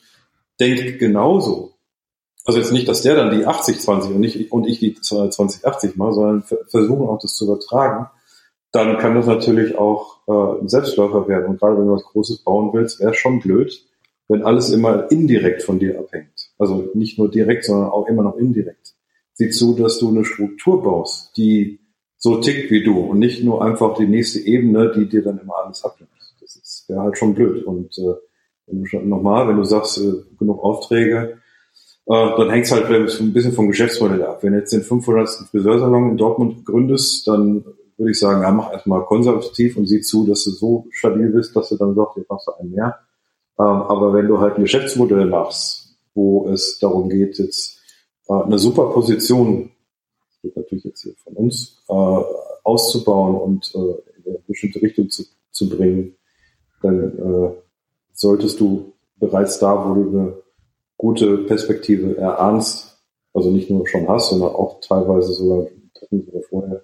denk genauso. Also jetzt nicht, dass der dann die 80-20 und, nicht, und ich die 20-80 mache, sondern versuchen auch das zu übertragen. Dann kann das natürlich auch äh, ein Selbstläufer werden. Und gerade wenn du was Großes bauen willst, wäre schon blöd, wenn alles immer indirekt von dir abhängt. Also nicht nur direkt, sondern auch immer noch indirekt. Sieh zu, dass du eine Struktur baust, die so tickt wie du und nicht nur einfach die nächste Ebene, die dir dann immer alles abnimmt. Das wäre halt schon blöd. Und äh, nochmal, wenn du sagst, äh, genug Aufträge, äh, dann hängt es halt ein bisschen vom Geschäftsmodell ab. Wenn du jetzt den 500. Friseursalon in Dortmund gründest, dann würde ich sagen, ja, mach erstmal konservativ und sieh zu, dass du so stabil bist, dass du dann sagst, jetzt machst du einen mehr. Ähm, aber wenn du halt ein Geschäftsmodell machst, wo es darum geht, jetzt äh, eine super Position geht natürlich jetzt hier von uns, äh, auszubauen und äh, in eine bestimmte Richtung zu, zu bringen, dann äh, solltest du bereits da, wo du eine gute Perspektive erahnst, also nicht nur schon hast, sondern auch teilweise sogar, sogar vorher,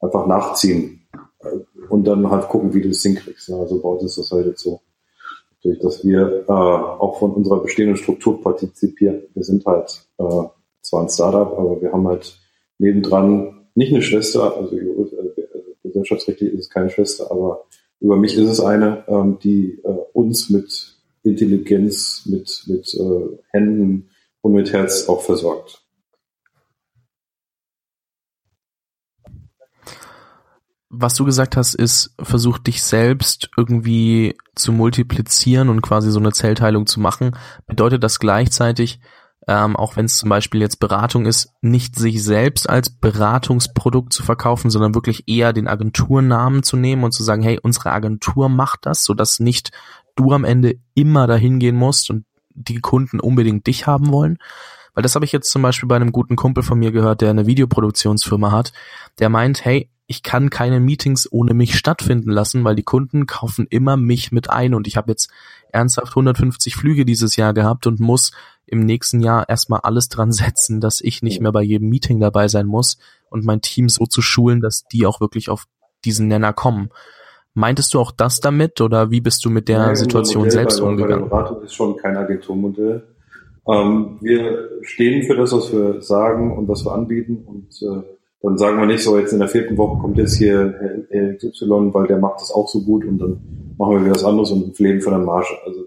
einfach nachziehen. und dann halt gucken, wie du es hinkriegst. Also bei uns ist das halt jetzt so, durch dass wir äh, auch von unserer bestehenden Struktur partizipieren. Wir sind halt äh, zwar ein Startup, aber wir haben halt nebendran nicht eine Schwester, also äh, gesellschaftsrechtlich ist es keine Schwester, aber über mich ist es eine, ähm, die äh, uns mit Intelligenz, mit, mit äh, Händen und mit Herz auch versorgt. was du gesagt hast, ist, versuch dich selbst irgendwie zu multiplizieren und quasi so eine Zellteilung zu machen. Bedeutet das gleichzeitig, ähm, auch wenn es zum Beispiel jetzt Beratung ist, nicht sich selbst als Beratungsprodukt zu verkaufen, sondern wirklich eher den Agenturnamen zu nehmen und zu sagen, hey, unsere Agentur macht das, sodass nicht du am Ende immer dahin gehen musst und die Kunden unbedingt dich haben wollen. Weil das habe ich jetzt zum Beispiel bei einem guten Kumpel von mir gehört, der eine Videoproduktionsfirma hat, der meint, hey, ich kann keine Meetings ohne mich stattfinden lassen, weil die Kunden kaufen immer mich mit ein und ich habe jetzt ernsthaft 150 Flüge dieses Jahr gehabt und muss im nächsten Jahr erstmal alles dran setzen, dass ich nicht mehr bei jedem Meeting dabei sein muss und mein Team so zu schulen, dass die auch wirklich auf diesen Nenner kommen. Meintest du auch das damit oder wie bist du mit der Nein, Situation Modell selbst bei, umgegangen? Bei der Beratung ist schon kein Agenturmodell. Ähm, wir stehen für das, was wir sagen und was wir anbieten und äh, dann sagen wir nicht so, jetzt in der vierten Woche kommt jetzt hier Herr XY, weil der macht das auch so gut und dann machen wir wieder was anderes und leben von der Marge. Also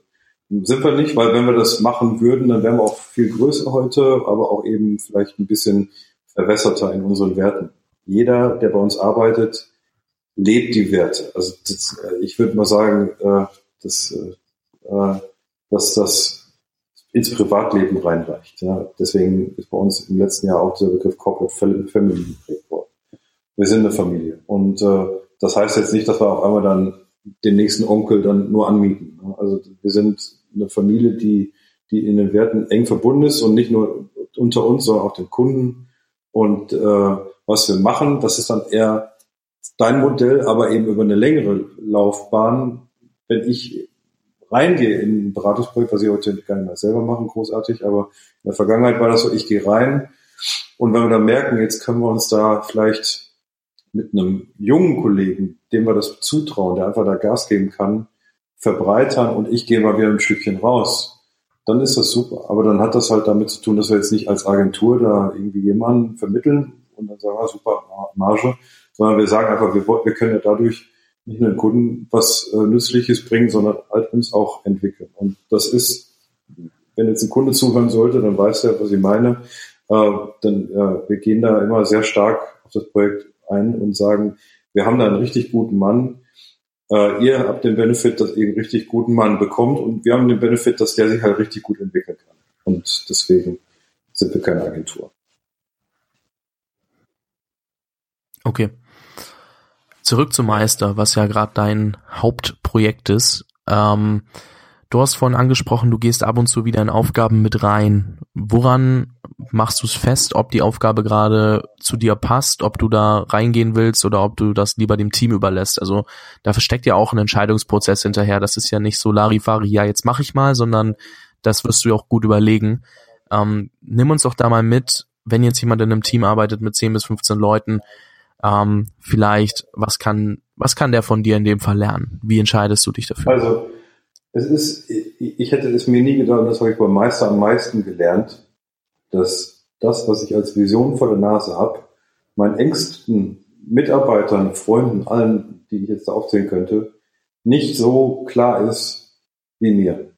sind wir nicht, weil wenn wir das machen würden, dann wären wir auch viel größer heute, aber auch eben vielleicht ein bisschen verwässerter in unseren Werten. Jeder, der bei uns arbeitet, lebt die Werte. Also das, äh, ich würde mal sagen, äh, dass, äh, dass das ins Privatleben reinreicht. Ja. Deswegen ist bei uns im letzten Jahr auch der Begriff Corporate Family geprägt worden. Wir sind eine Familie. Und äh, das heißt jetzt nicht, dass wir auf einmal dann den nächsten Onkel dann nur anmieten. Also wir sind eine Familie, die, die in den Werten eng verbunden ist und nicht nur unter uns, sondern auch den Kunden. Und äh, was wir machen, das ist dann eher dein Modell, aber eben über eine längere Laufbahn. Wenn ich reingehe in ein Beratungsprojekt, was ich heute gar nicht mehr selber machen, großartig, aber in der Vergangenheit war das so, ich gehe rein und wenn wir dann merken, jetzt können wir uns da vielleicht mit einem jungen Kollegen, dem wir das zutrauen, der einfach da Gas geben kann, verbreitern und ich gehe mal wieder ein Stückchen raus, dann ist das super. Aber dann hat das halt damit zu tun, dass wir jetzt nicht als Agentur da irgendwie jemanden vermitteln und dann sagen wir, super, Marge, sondern wir sagen einfach, wir, wir können ja dadurch nicht nur den Kunden was äh, Nützliches bringen, sondern halt uns auch entwickeln. Und das ist, wenn jetzt ein Kunde zuhören sollte, dann weiß er, was ich meine. Äh, dann, ja, wir gehen da immer sehr stark auf das Projekt ein und sagen, wir haben da einen richtig guten Mann. Äh, ihr habt den Benefit, dass ihr einen richtig guten Mann bekommt und wir haben den Benefit, dass der sich halt richtig gut entwickeln kann. Und deswegen sind wir keine Agentur. Okay. Zurück zum Meister, was ja gerade dein Hauptprojekt ist. Ähm, du hast vorhin angesprochen, du gehst ab und zu wieder in Aufgaben mit rein. Woran machst du es fest, ob die Aufgabe gerade zu dir passt, ob du da reingehen willst oder ob du das lieber dem Team überlässt? Also da versteckt ja auch ein Entscheidungsprozess hinterher. Das ist ja nicht so Larifari, ja, jetzt mache ich mal, sondern das wirst du ja auch gut überlegen. Ähm, nimm uns doch da mal mit, wenn jetzt jemand in einem Team arbeitet mit 10 bis 15 Leuten, ähm, vielleicht, was kann, was kann der von dir in dem Fall lernen? Wie entscheidest du dich dafür? Also, es ist, ich hätte es mir nie gedacht, das habe ich beim Meister am meisten gelernt, dass das, was ich als Vision vor der Nase habe, meinen engsten Mitarbeitern, Freunden, allen, die ich jetzt da aufzählen könnte, nicht so klar ist wie mir.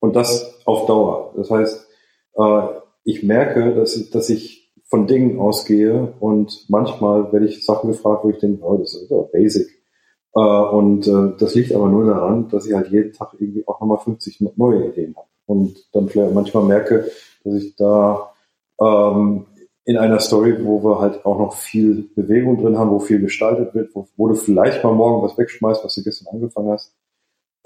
Und das auf Dauer. Das heißt, äh, ich merke, dass ich, dass ich von Dingen ausgehe und manchmal werde ich Sachen gefragt, wo ich denke, oh, das ist doch basic. Äh, und äh, das liegt aber nur daran, dass ich halt jeden Tag irgendwie auch nochmal 50 neue Ideen habe. Und dann vielleicht manchmal merke, dass ich da ähm, in einer Story, wo wir halt auch noch viel Bewegung drin haben, wo viel gestaltet wird, wo, wo du vielleicht mal morgen was wegschmeißt, was du gestern angefangen hast.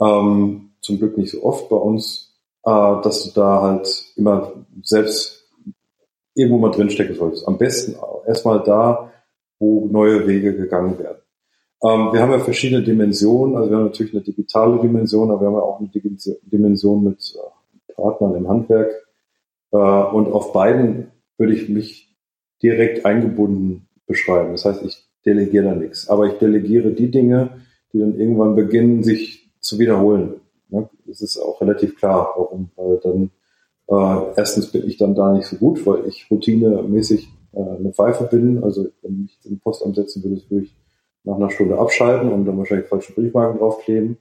Ähm, zum Glück nicht so oft bei uns, äh, dass du da halt immer selbst irgendwo mal drinstecken solltest. Am besten erstmal da, wo neue Wege gegangen werden. Ähm, wir haben ja verschiedene Dimensionen. Also wir haben natürlich eine digitale Dimension, aber wir haben ja auch eine Dimension mit äh, Partnern im Handwerk. Äh, und auf beiden würde ich mich direkt eingebunden beschreiben. Das heißt, ich delegiere da nichts. Aber ich delegiere die Dinge, die dann irgendwann beginnen, sich zu wiederholen. Ne? Das ist auch relativ klar, warum. Weil dann äh, erstens bin ich dann da nicht so gut, weil ich routinemäßig äh, eine Pfeife bin. Also wenn ich den Postamt setzen würde, würde ich nach einer Stunde abschalten und dann wahrscheinlich falsche Briefmarken draufkleben.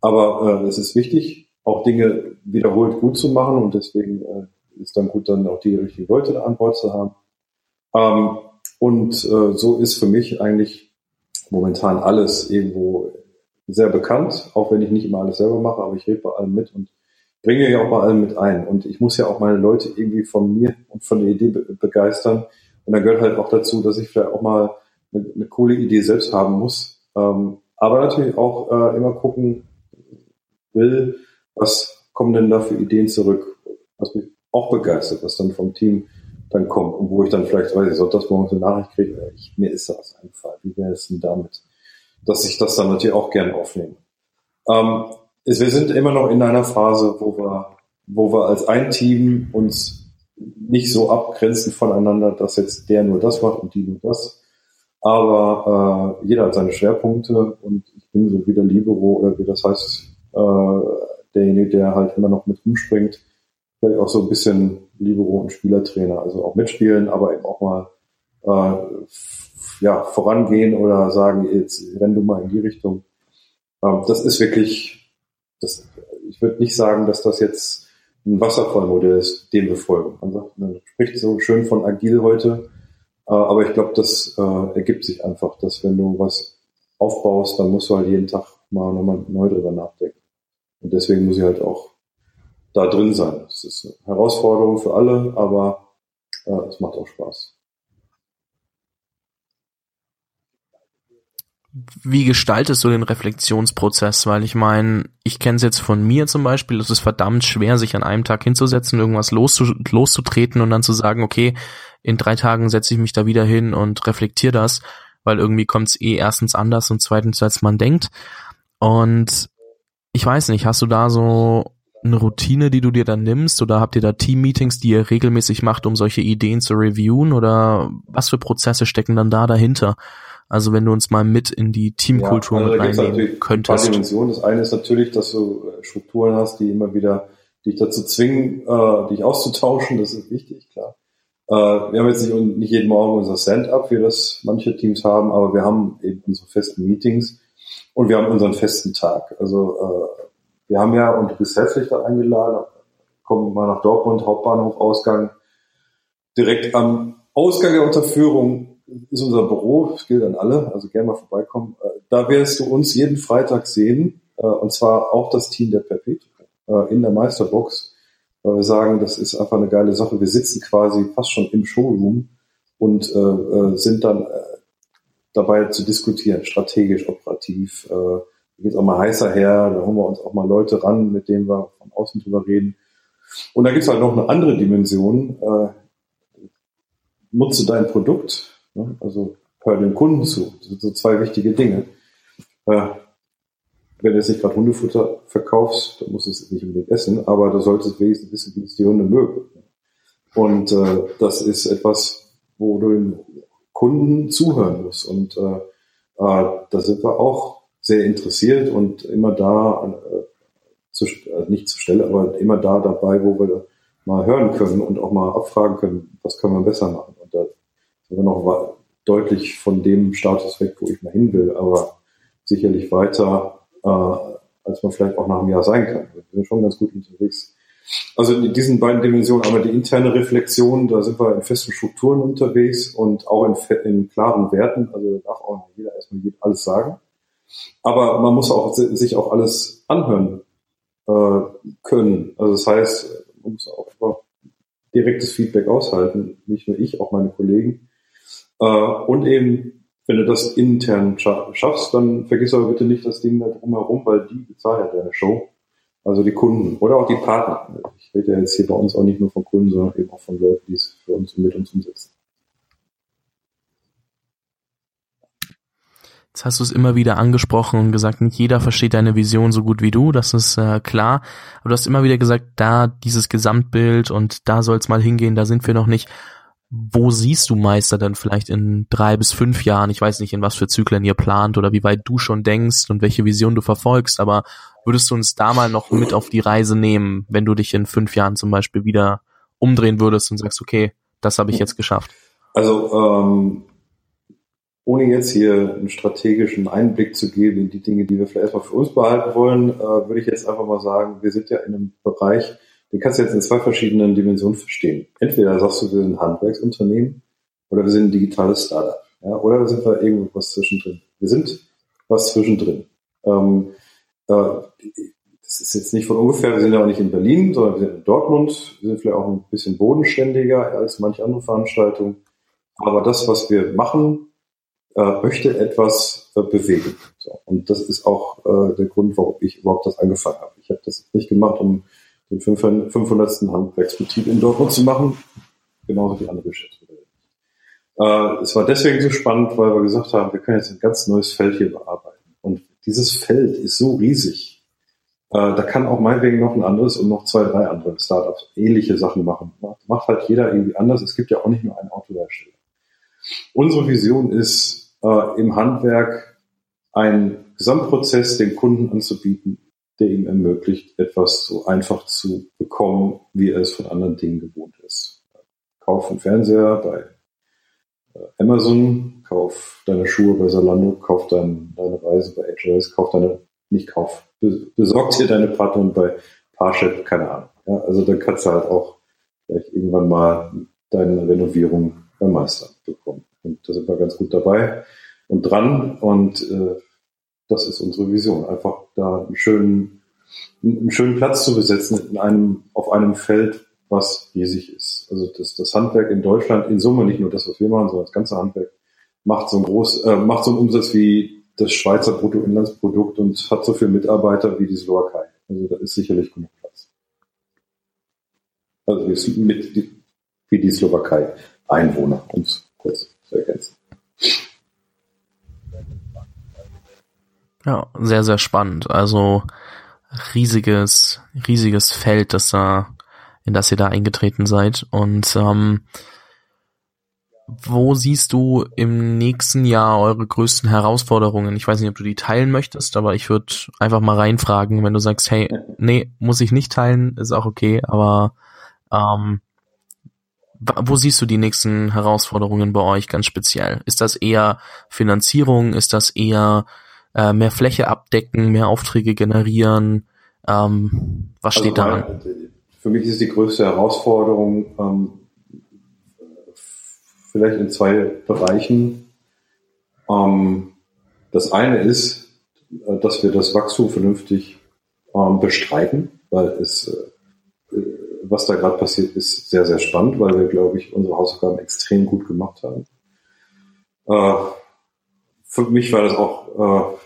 Aber äh, es ist wichtig, auch Dinge wiederholt gut zu machen und deswegen äh, ist dann gut, dann auch die richtigen Leute an Bord zu haben. Ähm, und äh, so ist für mich eigentlich momentan alles irgendwo sehr bekannt, auch wenn ich nicht immer alles selber mache, aber ich rede bei allem mit und bringe ja auch bei allem mit ein. Und ich muss ja auch meine Leute irgendwie von mir und von der Idee be begeistern. Und da gehört halt auch dazu, dass ich vielleicht auch mal eine, eine coole Idee selbst haben muss. Ähm, aber natürlich auch äh, immer gucken will, was kommen denn da für Ideen zurück, was mich auch begeistert, was dann vom Team dann kommt und wo ich dann vielleicht, weiß ich, sonntags morgens eine Nachricht kriege, ich, mir ist da was eingefallen, wie wäre es denn damit? Dass ich das dann natürlich auch gerne aufnehme. Ähm, wir sind immer noch in einer Phase, wo wir, wo wir als ein Team uns nicht so abgrenzen voneinander, dass jetzt der nur das macht und die nur das. Aber äh, jeder hat seine Schwerpunkte und ich bin so wie der Libero oder wie das heißt, äh, derjenige, der halt immer noch mit rumspringt, vielleicht auch so ein bisschen Libero und Spielertrainer, also auch mitspielen, aber eben auch mal äh, ja, vorangehen oder sagen, jetzt renn du mal in die Richtung. Ähm, das ist wirklich, das, ich würde nicht sagen, dass das jetzt ein Wasserfallmodell ist, dem wir folgen. Man, sagt, man spricht so schön von agil heute, äh, aber ich glaube, das äh, ergibt sich einfach, dass wenn du was aufbaust, dann musst du halt jeden Tag mal nochmal neu drüber nachdenken. Und deswegen muss ich halt auch da drin sein. Es ist eine Herausforderung für alle, aber äh, es macht auch Spaß. Wie gestaltest du den Reflexionsprozess? Weil ich meine, ich kenne es jetzt von mir zum Beispiel, es ist verdammt schwer, sich an einem Tag hinzusetzen, irgendwas loszu loszutreten und dann zu sagen, okay, in drei Tagen setze ich mich da wieder hin und reflektiere das, weil irgendwie kommt es eh erstens anders und zweitens, als man denkt. Und ich weiß nicht, hast du da so eine Routine, die du dir dann nimmst oder habt ihr da Team-Meetings, die ihr regelmäßig macht, um solche Ideen zu reviewen oder was für Prozesse stecken dann da dahinter? Also wenn du uns mal mit in die Teamkultur ja, also mit reinnehmen könntest. Ein Dimensionen. Das eine ist natürlich, dass du äh, Strukturen hast, die immer wieder dich dazu zwingen, äh, dich auszutauschen. Das ist wichtig, klar. Äh, wir haben jetzt nicht, nicht jeden Morgen unser Stand-up, wie das manche Teams haben, aber wir haben eben unsere festen Meetings und wir haben unseren festen Tag. Also äh, wir haben ja, und du bist herzlich da eingeladen, kommen mal nach Dortmund, Hauptbahnhof, Ausgang. Direkt am Ausgang der Unterführung ist unser Büro, das gilt an alle, also gerne mal vorbeikommen. Äh, da wirst du uns jeden Freitag sehen, äh, und zwar auch das Team der Perpetuum äh, in der Meisterbox, weil wir sagen, das ist einfach eine geile Sache. Wir sitzen quasi fast schon im Showroom und sind dann dabei zu diskutieren, strategisch, operativ, geht auch mal heißer her, da holen wir uns auch mal Leute ran, mit denen wir von außen drüber reden. Und da gibt es halt noch eine andere Dimension. Nutze dein Produkt, ne? also hör dem Kunden zu. Das sind so zwei wichtige Dinge. Äh, wenn du jetzt nicht gerade Hundefutter verkaufst, dann musst du es nicht unbedingt essen, aber du solltest wenigstens wissen, wie es die Hunde mögen. Und äh, das ist etwas, wo du dem Kunden zuhören musst. Und äh, äh, da sind wir auch sehr interessiert und immer da, äh, zu, nicht zur Stelle, aber immer da dabei, wo wir mal hören können und auch mal abfragen können, was können wir besser machen. Wir noch deutlich von dem Status weg, wo ich mal hin will, aber sicherlich weiter, äh, als man vielleicht auch nach einem Jahr sein kann. Wir sind schon ganz gut unterwegs. Also in diesen beiden Dimensionen, aber die interne Reflexion, da sind wir in festen Strukturen unterwegs und auch in, in klaren Werten. Also da darf auch jeder erstmal alles sagen. Aber man muss auch sich auch alles anhören äh, können. Also das heißt, man muss auch direktes Feedback aushalten, nicht nur ich, auch meine Kollegen. Äh, und eben, wenn du das intern schaffst, dann vergiss aber bitte nicht das Ding da drumherum, weil die bezahlen ja deine Show. Also die Kunden oder auch die Partner. Ich rede ja jetzt hier bei uns auch nicht nur von Kunden, sondern eben auch von Leuten, die es für uns und mit uns umsetzen. Jetzt hast du es immer wieder angesprochen und gesagt, nicht jeder versteht deine Vision so gut wie du, das ist äh, klar. Aber du hast immer wieder gesagt, da dieses Gesamtbild und da soll es mal hingehen, da sind wir noch nicht. Wo siehst du Meister denn vielleicht in drei bis fünf Jahren? Ich weiß nicht, in was für Zyklen ihr plant oder wie weit du schon denkst und welche Vision du verfolgst, aber würdest du uns da mal noch mit auf die Reise nehmen, wenn du dich in fünf Jahren zum Beispiel wieder umdrehen würdest und sagst, okay, das habe ich jetzt geschafft? Also ähm, ohne jetzt hier einen strategischen Einblick zu geben in die Dinge, die wir vielleicht erstmal für uns behalten wollen, äh, würde ich jetzt einfach mal sagen, wir sind ja in einem Bereich, den kannst du jetzt in zwei verschiedenen Dimensionen verstehen. Entweder sagst du, wir sind ein Handwerksunternehmen oder wir sind ein digitales Startup. Ja, oder sind wir irgendwas zwischendrin. Wir sind was zwischendrin. Ähm, äh, das ist jetzt nicht von ungefähr, wir sind ja auch nicht in Berlin, sondern wir sind in Dortmund. Wir sind vielleicht auch ein bisschen bodenständiger als manche andere Veranstaltungen. Aber das, was wir machen, äh, möchte etwas äh, bewegen. So. Und das ist auch äh, der Grund, warum ich überhaupt das angefangen habe. Ich habe das nicht gemacht, um den 500. Handwerksbetrieb in Dortmund zu machen, genauso wie andere Geschäftsmodelle. Äh, es war deswegen so spannend, weil wir gesagt haben, wir können jetzt ein ganz neues Feld hier bearbeiten. Und dieses Feld ist so riesig. Äh, da kann auch meinetwegen noch ein anderes und noch zwei, drei andere Startups ähnliche Sachen machen. Macht, macht halt jeder irgendwie anders. Es gibt ja auch nicht nur einen Autohersteller. Unsere Vision ist, äh, im Handwerk einen Gesamtprozess den Kunden anzubieten, der ihm ermöglicht, etwas so einfach zu bekommen, wie er es von anderen Dingen gewohnt ist. Kauf einen Fernseher bei äh, Amazon, kauf deine Schuhe bei Salando, kauf dein, deine Reise bei HRS, kauf deine, nicht kauf, besorgt dir deine Partner bei Parship, keine Ahnung. Ja, also dann kannst du halt auch vielleicht irgendwann mal deine Renovierung beim Meister bekommen. Und da sind wir ganz gut dabei und dran und äh, das ist unsere Vision. Einfach da einen schönen, einen schönen Platz zu besetzen in einem, auf einem Feld, was riesig ist. Also das, das Handwerk in Deutschland in Summe, nicht nur das, was wir machen, sondern das ganze Handwerk macht so einen groß, äh, macht so einen Umsatz wie das Schweizer Bruttoinlandsprodukt und hat so viele Mitarbeiter wie die Slowakei. Also da ist sicherlich genug Platz. Also wie, mit, wie die Slowakei Einwohner, um es kurz zu ergänzen. Ja, sehr, sehr spannend. Also riesiges, riesiges Feld, das da, in das ihr da eingetreten seid. Und ähm, wo siehst du im nächsten Jahr eure größten Herausforderungen? Ich weiß nicht, ob du die teilen möchtest, aber ich würde einfach mal reinfragen, wenn du sagst, hey, nee, muss ich nicht teilen, ist auch okay, aber ähm, wo siehst du die nächsten Herausforderungen bei euch ganz speziell? Ist das eher Finanzierung? Ist das eher äh, mehr Fläche abdecken, mehr Aufträge generieren? Ähm, was steht also da an? Für mich ist die größte Herausforderung ähm, vielleicht in zwei Bereichen. Ähm, das eine ist, äh, dass wir das Wachstum vernünftig ähm, bestreiten, weil es, äh, was da gerade passiert, ist sehr, sehr spannend, weil wir, glaube ich, unsere Hausaufgaben extrem gut gemacht haben. Äh, für mich war das auch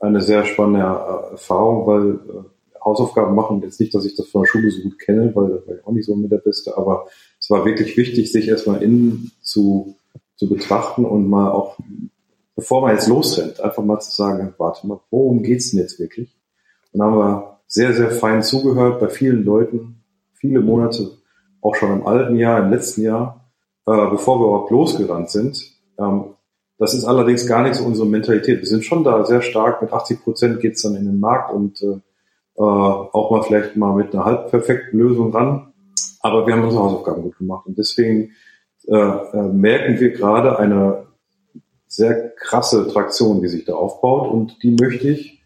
äh, eine sehr spannende äh, Erfahrung, weil äh, Hausaufgaben machen, jetzt nicht, dass ich das von der Schule so gut kenne, weil da war ich auch nicht so mit der Beste, aber es war wirklich wichtig, sich erstmal innen zu, zu betrachten und mal auch, bevor man jetzt losrennt, einfach mal zu sagen, warte mal, worum geht's denn jetzt wirklich? Und dann haben wir sehr, sehr fein zugehört bei vielen Leuten, viele Monate, auch schon im alten Jahr, im letzten Jahr, äh, bevor wir überhaupt losgerannt sind. Ähm, das ist allerdings gar nicht so unsere Mentalität. Wir sind schon da sehr stark, mit 80 Prozent geht's dann in den Markt und äh, äh, auch mal vielleicht mal mit einer halb perfekten Lösung ran. Aber wir haben unsere Hausaufgaben gut gemacht und deswegen äh, äh, merken wir gerade eine sehr krasse Traktion, die sich da aufbaut und die möchte ich,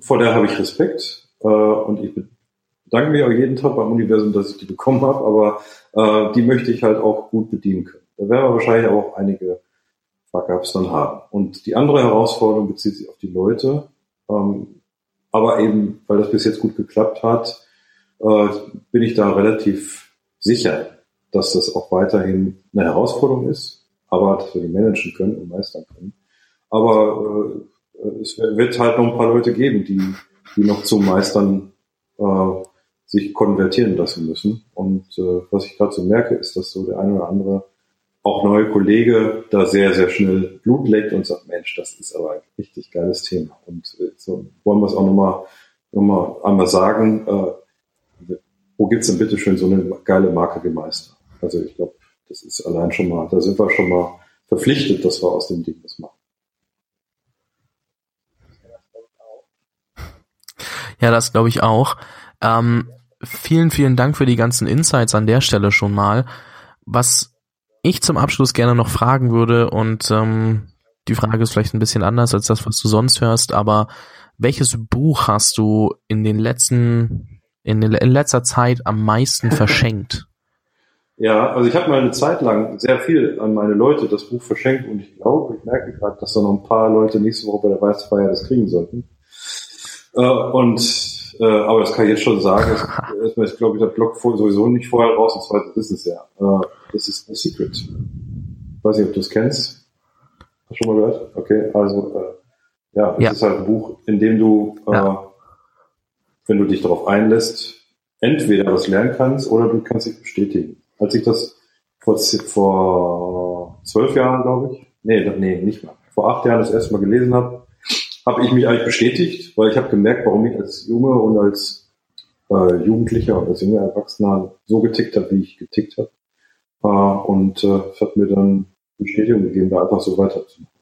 vor, der habe ich Respekt äh, und ich bedanke mich auch jeden Tag beim Universum, dass ich die bekommen habe, aber äh, die möchte ich halt auch gut bedienen können. Da werden wir wahrscheinlich auch einige Fuck-Ups dann haben. Und die andere Herausforderung bezieht sich auf die Leute. Ähm, aber eben, weil das bis jetzt gut geklappt hat, äh, bin ich da relativ sicher, dass das auch weiterhin eine Herausforderung ist, aber dass wir die managen können und meistern können. Aber äh, es wird halt noch ein paar Leute geben, die, die noch zum Meistern äh, sich konvertieren lassen müssen. Und äh, was ich gerade so merke, ist, dass so der eine oder andere auch neue Kollege da sehr, sehr schnell Blut leckt und sagt, Mensch, das ist aber ein richtig geiles Thema. Und äh, so wollen wir es auch nochmal noch mal einmal sagen, äh, wo gibt's denn bitte schön so eine geile Marke wie Meister? Also ich glaube, das ist allein schon mal, da sind wir schon mal verpflichtet, dass wir aus dem Ding was machen. Ja, das glaube ich auch. Ähm, vielen, vielen Dank für die ganzen Insights an der Stelle schon mal. Was ich zum Abschluss gerne noch fragen würde und ähm, die Frage ist vielleicht ein bisschen anders als das, was du sonst hörst, aber welches Buch hast du in den letzten, in, den, in letzter Zeit am meisten (laughs) verschenkt? Ja, also ich habe mal eine Zeit lang sehr viel an meine Leute das Buch verschenkt und ich glaube, ich merke gerade, dass da noch ein paar Leute nächste Woche bei der Weißfeier das kriegen sollten. Äh, und äh, aber das kann ich jetzt schon sagen. (laughs) Erstmal ist, glaube ich, der Blog sowieso nicht vorher raus und zweitens ist es ja. Äh, das ist The Secret. Ich weiß nicht, ob du es kennst. Hast du schon mal gehört? Okay, also äh, ja, es ja. ist halt ein Buch, in dem du, äh, ja. wenn du dich darauf einlässt, entweder was lernen kannst oder du kannst dich bestätigen. Als ich das vor, vor zwölf Jahren, glaube ich, nee, nee, nicht mal, vor acht Jahren das erste Mal gelesen habe, habe ich mich eigentlich bestätigt, weil ich habe gemerkt, warum ich als Junge und als äh, Jugendlicher und als junger Erwachsener so getickt habe, wie ich getickt habe. Äh, und äh, es hat mir dann Bestätigung gegeben, da einfach so weiterzumachen.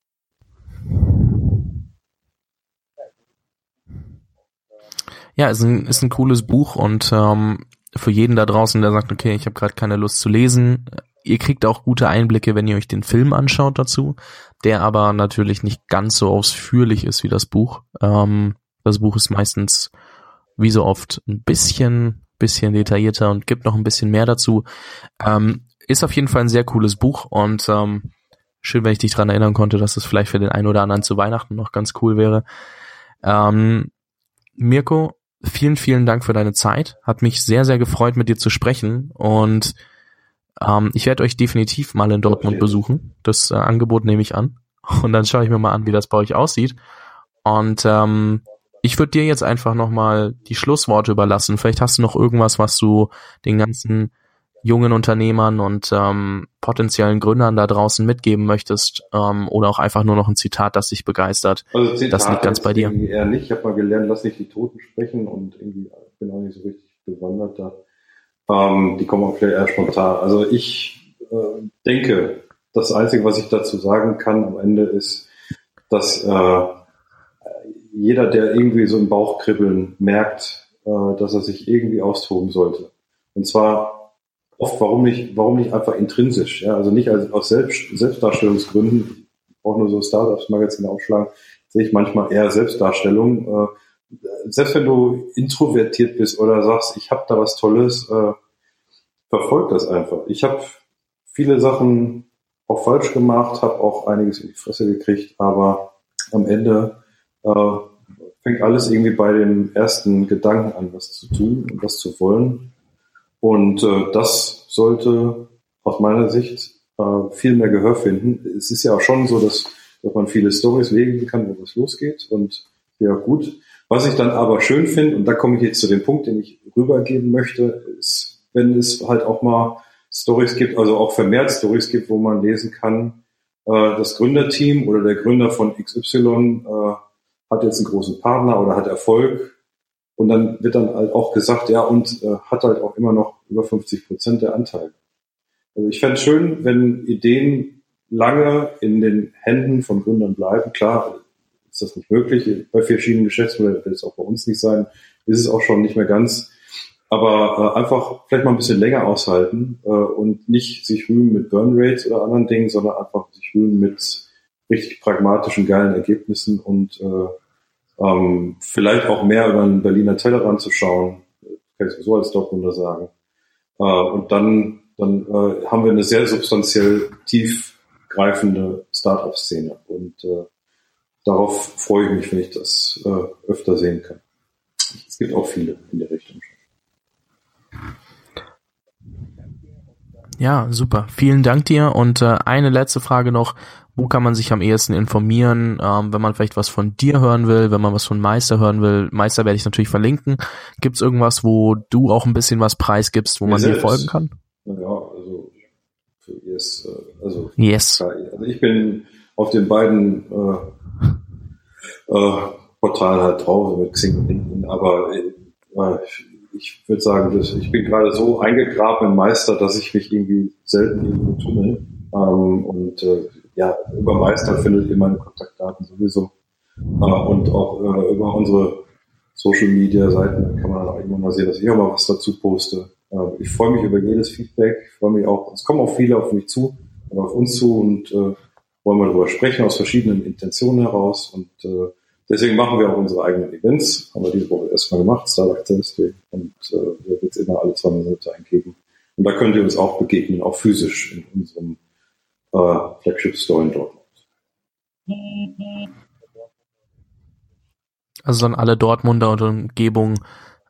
Ja, ist ein, ist ein cooles Buch und ähm, für jeden da draußen, der sagt, okay, ich habe gerade keine Lust zu lesen, ihr kriegt auch gute Einblicke, wenn ihr euch den Film anschaut dazu, der aber natürlich nicht ganz so ausführlich ist wie das Buch. Ähm, das Buch ist meistens, wie so oft, ein bisschen, bisschen detaillierter und gibt noch ein bisschen mehr dazu. Ähm, ist auf jeden Fall ein sehr cooles Buch und ähm, schön, wenn ich dich dran erinnern konnte, dass es vielleicht für den einen oder anderen zu Weihnachten noch ganz cool wäre. Ähm, Mirko, vielen, vielen Dank für deine Zeit. Hat mich sehr, sehr gefreut, mit dir zu sprechen und ähm, ich werde euch definitiv mal in Dortmund besuchen. Das äh, Angebot nehme ich an. (laughs) Und dann schaue ich mir mal an, wie das bei euch aussieht. Und ähm, ich würde dir jetzt einfach nochmal die Schlussworte überlassen. Vielleicht hast du noch irgendwas, was du den ganzen jungen Unternehmern und ähm, potenziellen Gründern da draußen mitgeben möchtest ähm, oder auch einfach nur noch ein Zitat, das dich begeistert. Also Zitat das liegt ganz bei dir. Eher nicht. Ich habe mal gelernt, lass nicht die Toten sprechen und irgendwie bin auch nicht so richtig bewandert da. Ähm, die kommen auch vielleicht eher spontan. Also ich äh, denke, das Einzige, was ich dazu sagen kann am Ende ist, dass äh, jeder, der irgendwie so ein Bauchkribbeln merkt, äh, dass er sich irgendwie austoben sollte. Und zwar oft, warum nicht, warum nicht einfach intrinsisch, ja, also nicht als, aus Selbst, Selbstdarstellungsgründen, brauche nur so Startups-Magazine aufschlagen, sehe ich manchmal eher Selbstdarstellung. Äh, selbst wenn du introvertiert bist oder sagst, ich habe da was Tolles, äh, verfolg das einfach. Ich habe viele Sachen auch falsch gemacht, habe auch einiges in die Fresse gekriegt, aber am Ende äh, fängt alles irgendwie bei dem ersten Gedanken an, was zu tun und was zu wollen. Und äh, das sollte aus meiner Sicht äh, viel mehr Gehör finden. Es ist ja auch schon so, dass, dass man viele Stories legen kann, wo es losgeht und ja gut. Was ich dann aber schön finde, und da komme ich jetzt zu dem Punkt, den ich rübergeben möchte, ist, wenn es halt auch mal Stories gibt, also auch vermehrt Stories gibt, wo man lesen kann, äh, das Gründerteam oder der Gründer von XY äh, hat jetzt einen großen Partner oder hat Erfolg. Und dann wird dann halt auch gesagt, ja, und äh, hat halt auch immer noch über 50 Prozent der Anteile. Also ich fände es schön, wenn Ideen lange in den Händen von Gründern bleiben. Klar ist das nicht möglich. Bei verschiedenen Geschäftsmodellen wird es auch bei uns nicht sein. Ist es auch schon nicht mehr ganz. Aber äh, einfach vielleicht mal ein bisschen länger aushalten äh, und nicht sich rühmen mit Burn Rates oder anderen Dingen, sondern einfach sich rühmen mit richtig pragmatischen, geilen Ergebnissen und äh, ähm, vielleicht auch mehr über den Berliner Tellerrand zu kann ich so als Dortmunder sagen. Äh, und dann, dann äh, haben wir eine sehr substanziell tiefgreifende Startup-Szene. Und äh, darauf freue ich mich, wenn ich das äh, öfter sehen kann. Es gibt auch viele in der Richtung. Ja, super. Vielen Dank dir. Und äh, eine letzte Frage noch. Wo kann man sich am ehesten informieren, ähm, wenn man vielleicht was von dir hören will, wenn man was von Meister hören will? Meister werde ich natürlich verlinken. Gibt es irgendwas, wo du auch ein bisschen was preisgibst, wo man dir folgen kann? Ja, also für yes, äh, also, yes. also ich bin auf den beiden äh, äh, Portalen halt drauf, mit Xing und LinkedIn, aber äh, ich würde sagen, ich bin gerade so eingegraben im Meister, dass ich mich irgendwie selten irgendwo tunnel. Ähm, und äh, ja, über Meister findet ihr meine Kontaktdaten sowieso. Äh, und auch äh, über unsere Social Media Seiten, kann man auch irgendwann mal sehen, dass ich auch mal was dazu poste. Äh, ich freue mich über jedes Feedback. Ich freue mich auch, es kommen auch viele auf mich zu oder auf uns zu und äh, wollen wir darüber sprechen aus verschiedenen Intentionen heraus und äh, Deswegen machen wir auch unsere eigenen Events. Haben wir diese Woche erstmal gemacht, Startup Thursday. Und äh, da wird es immer alle zwei Monate eingeben. Und da könnt ihr uns auch begegnen, auch physisch in unserem äh, Flagship Store in Dortmund. Also dann alle Dortmunder und Umgebung.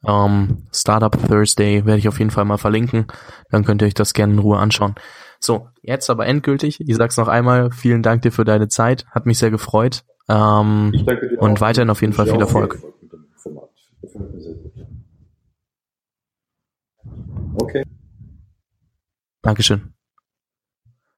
Ähm, Startup Thursday werde ich auf jeden Fall mal verlinken. Dann könnt ihr euch das gerne in Ruhe anschauen. So, jetzt aber endgültig. Ich sag's noch einmal. Vielen Dank dir für deine Zeit. Hat mich sehr gefreut. Ähm, und weiterhin auf jeden Fall viel Erfolg. Okay. Dankeschön.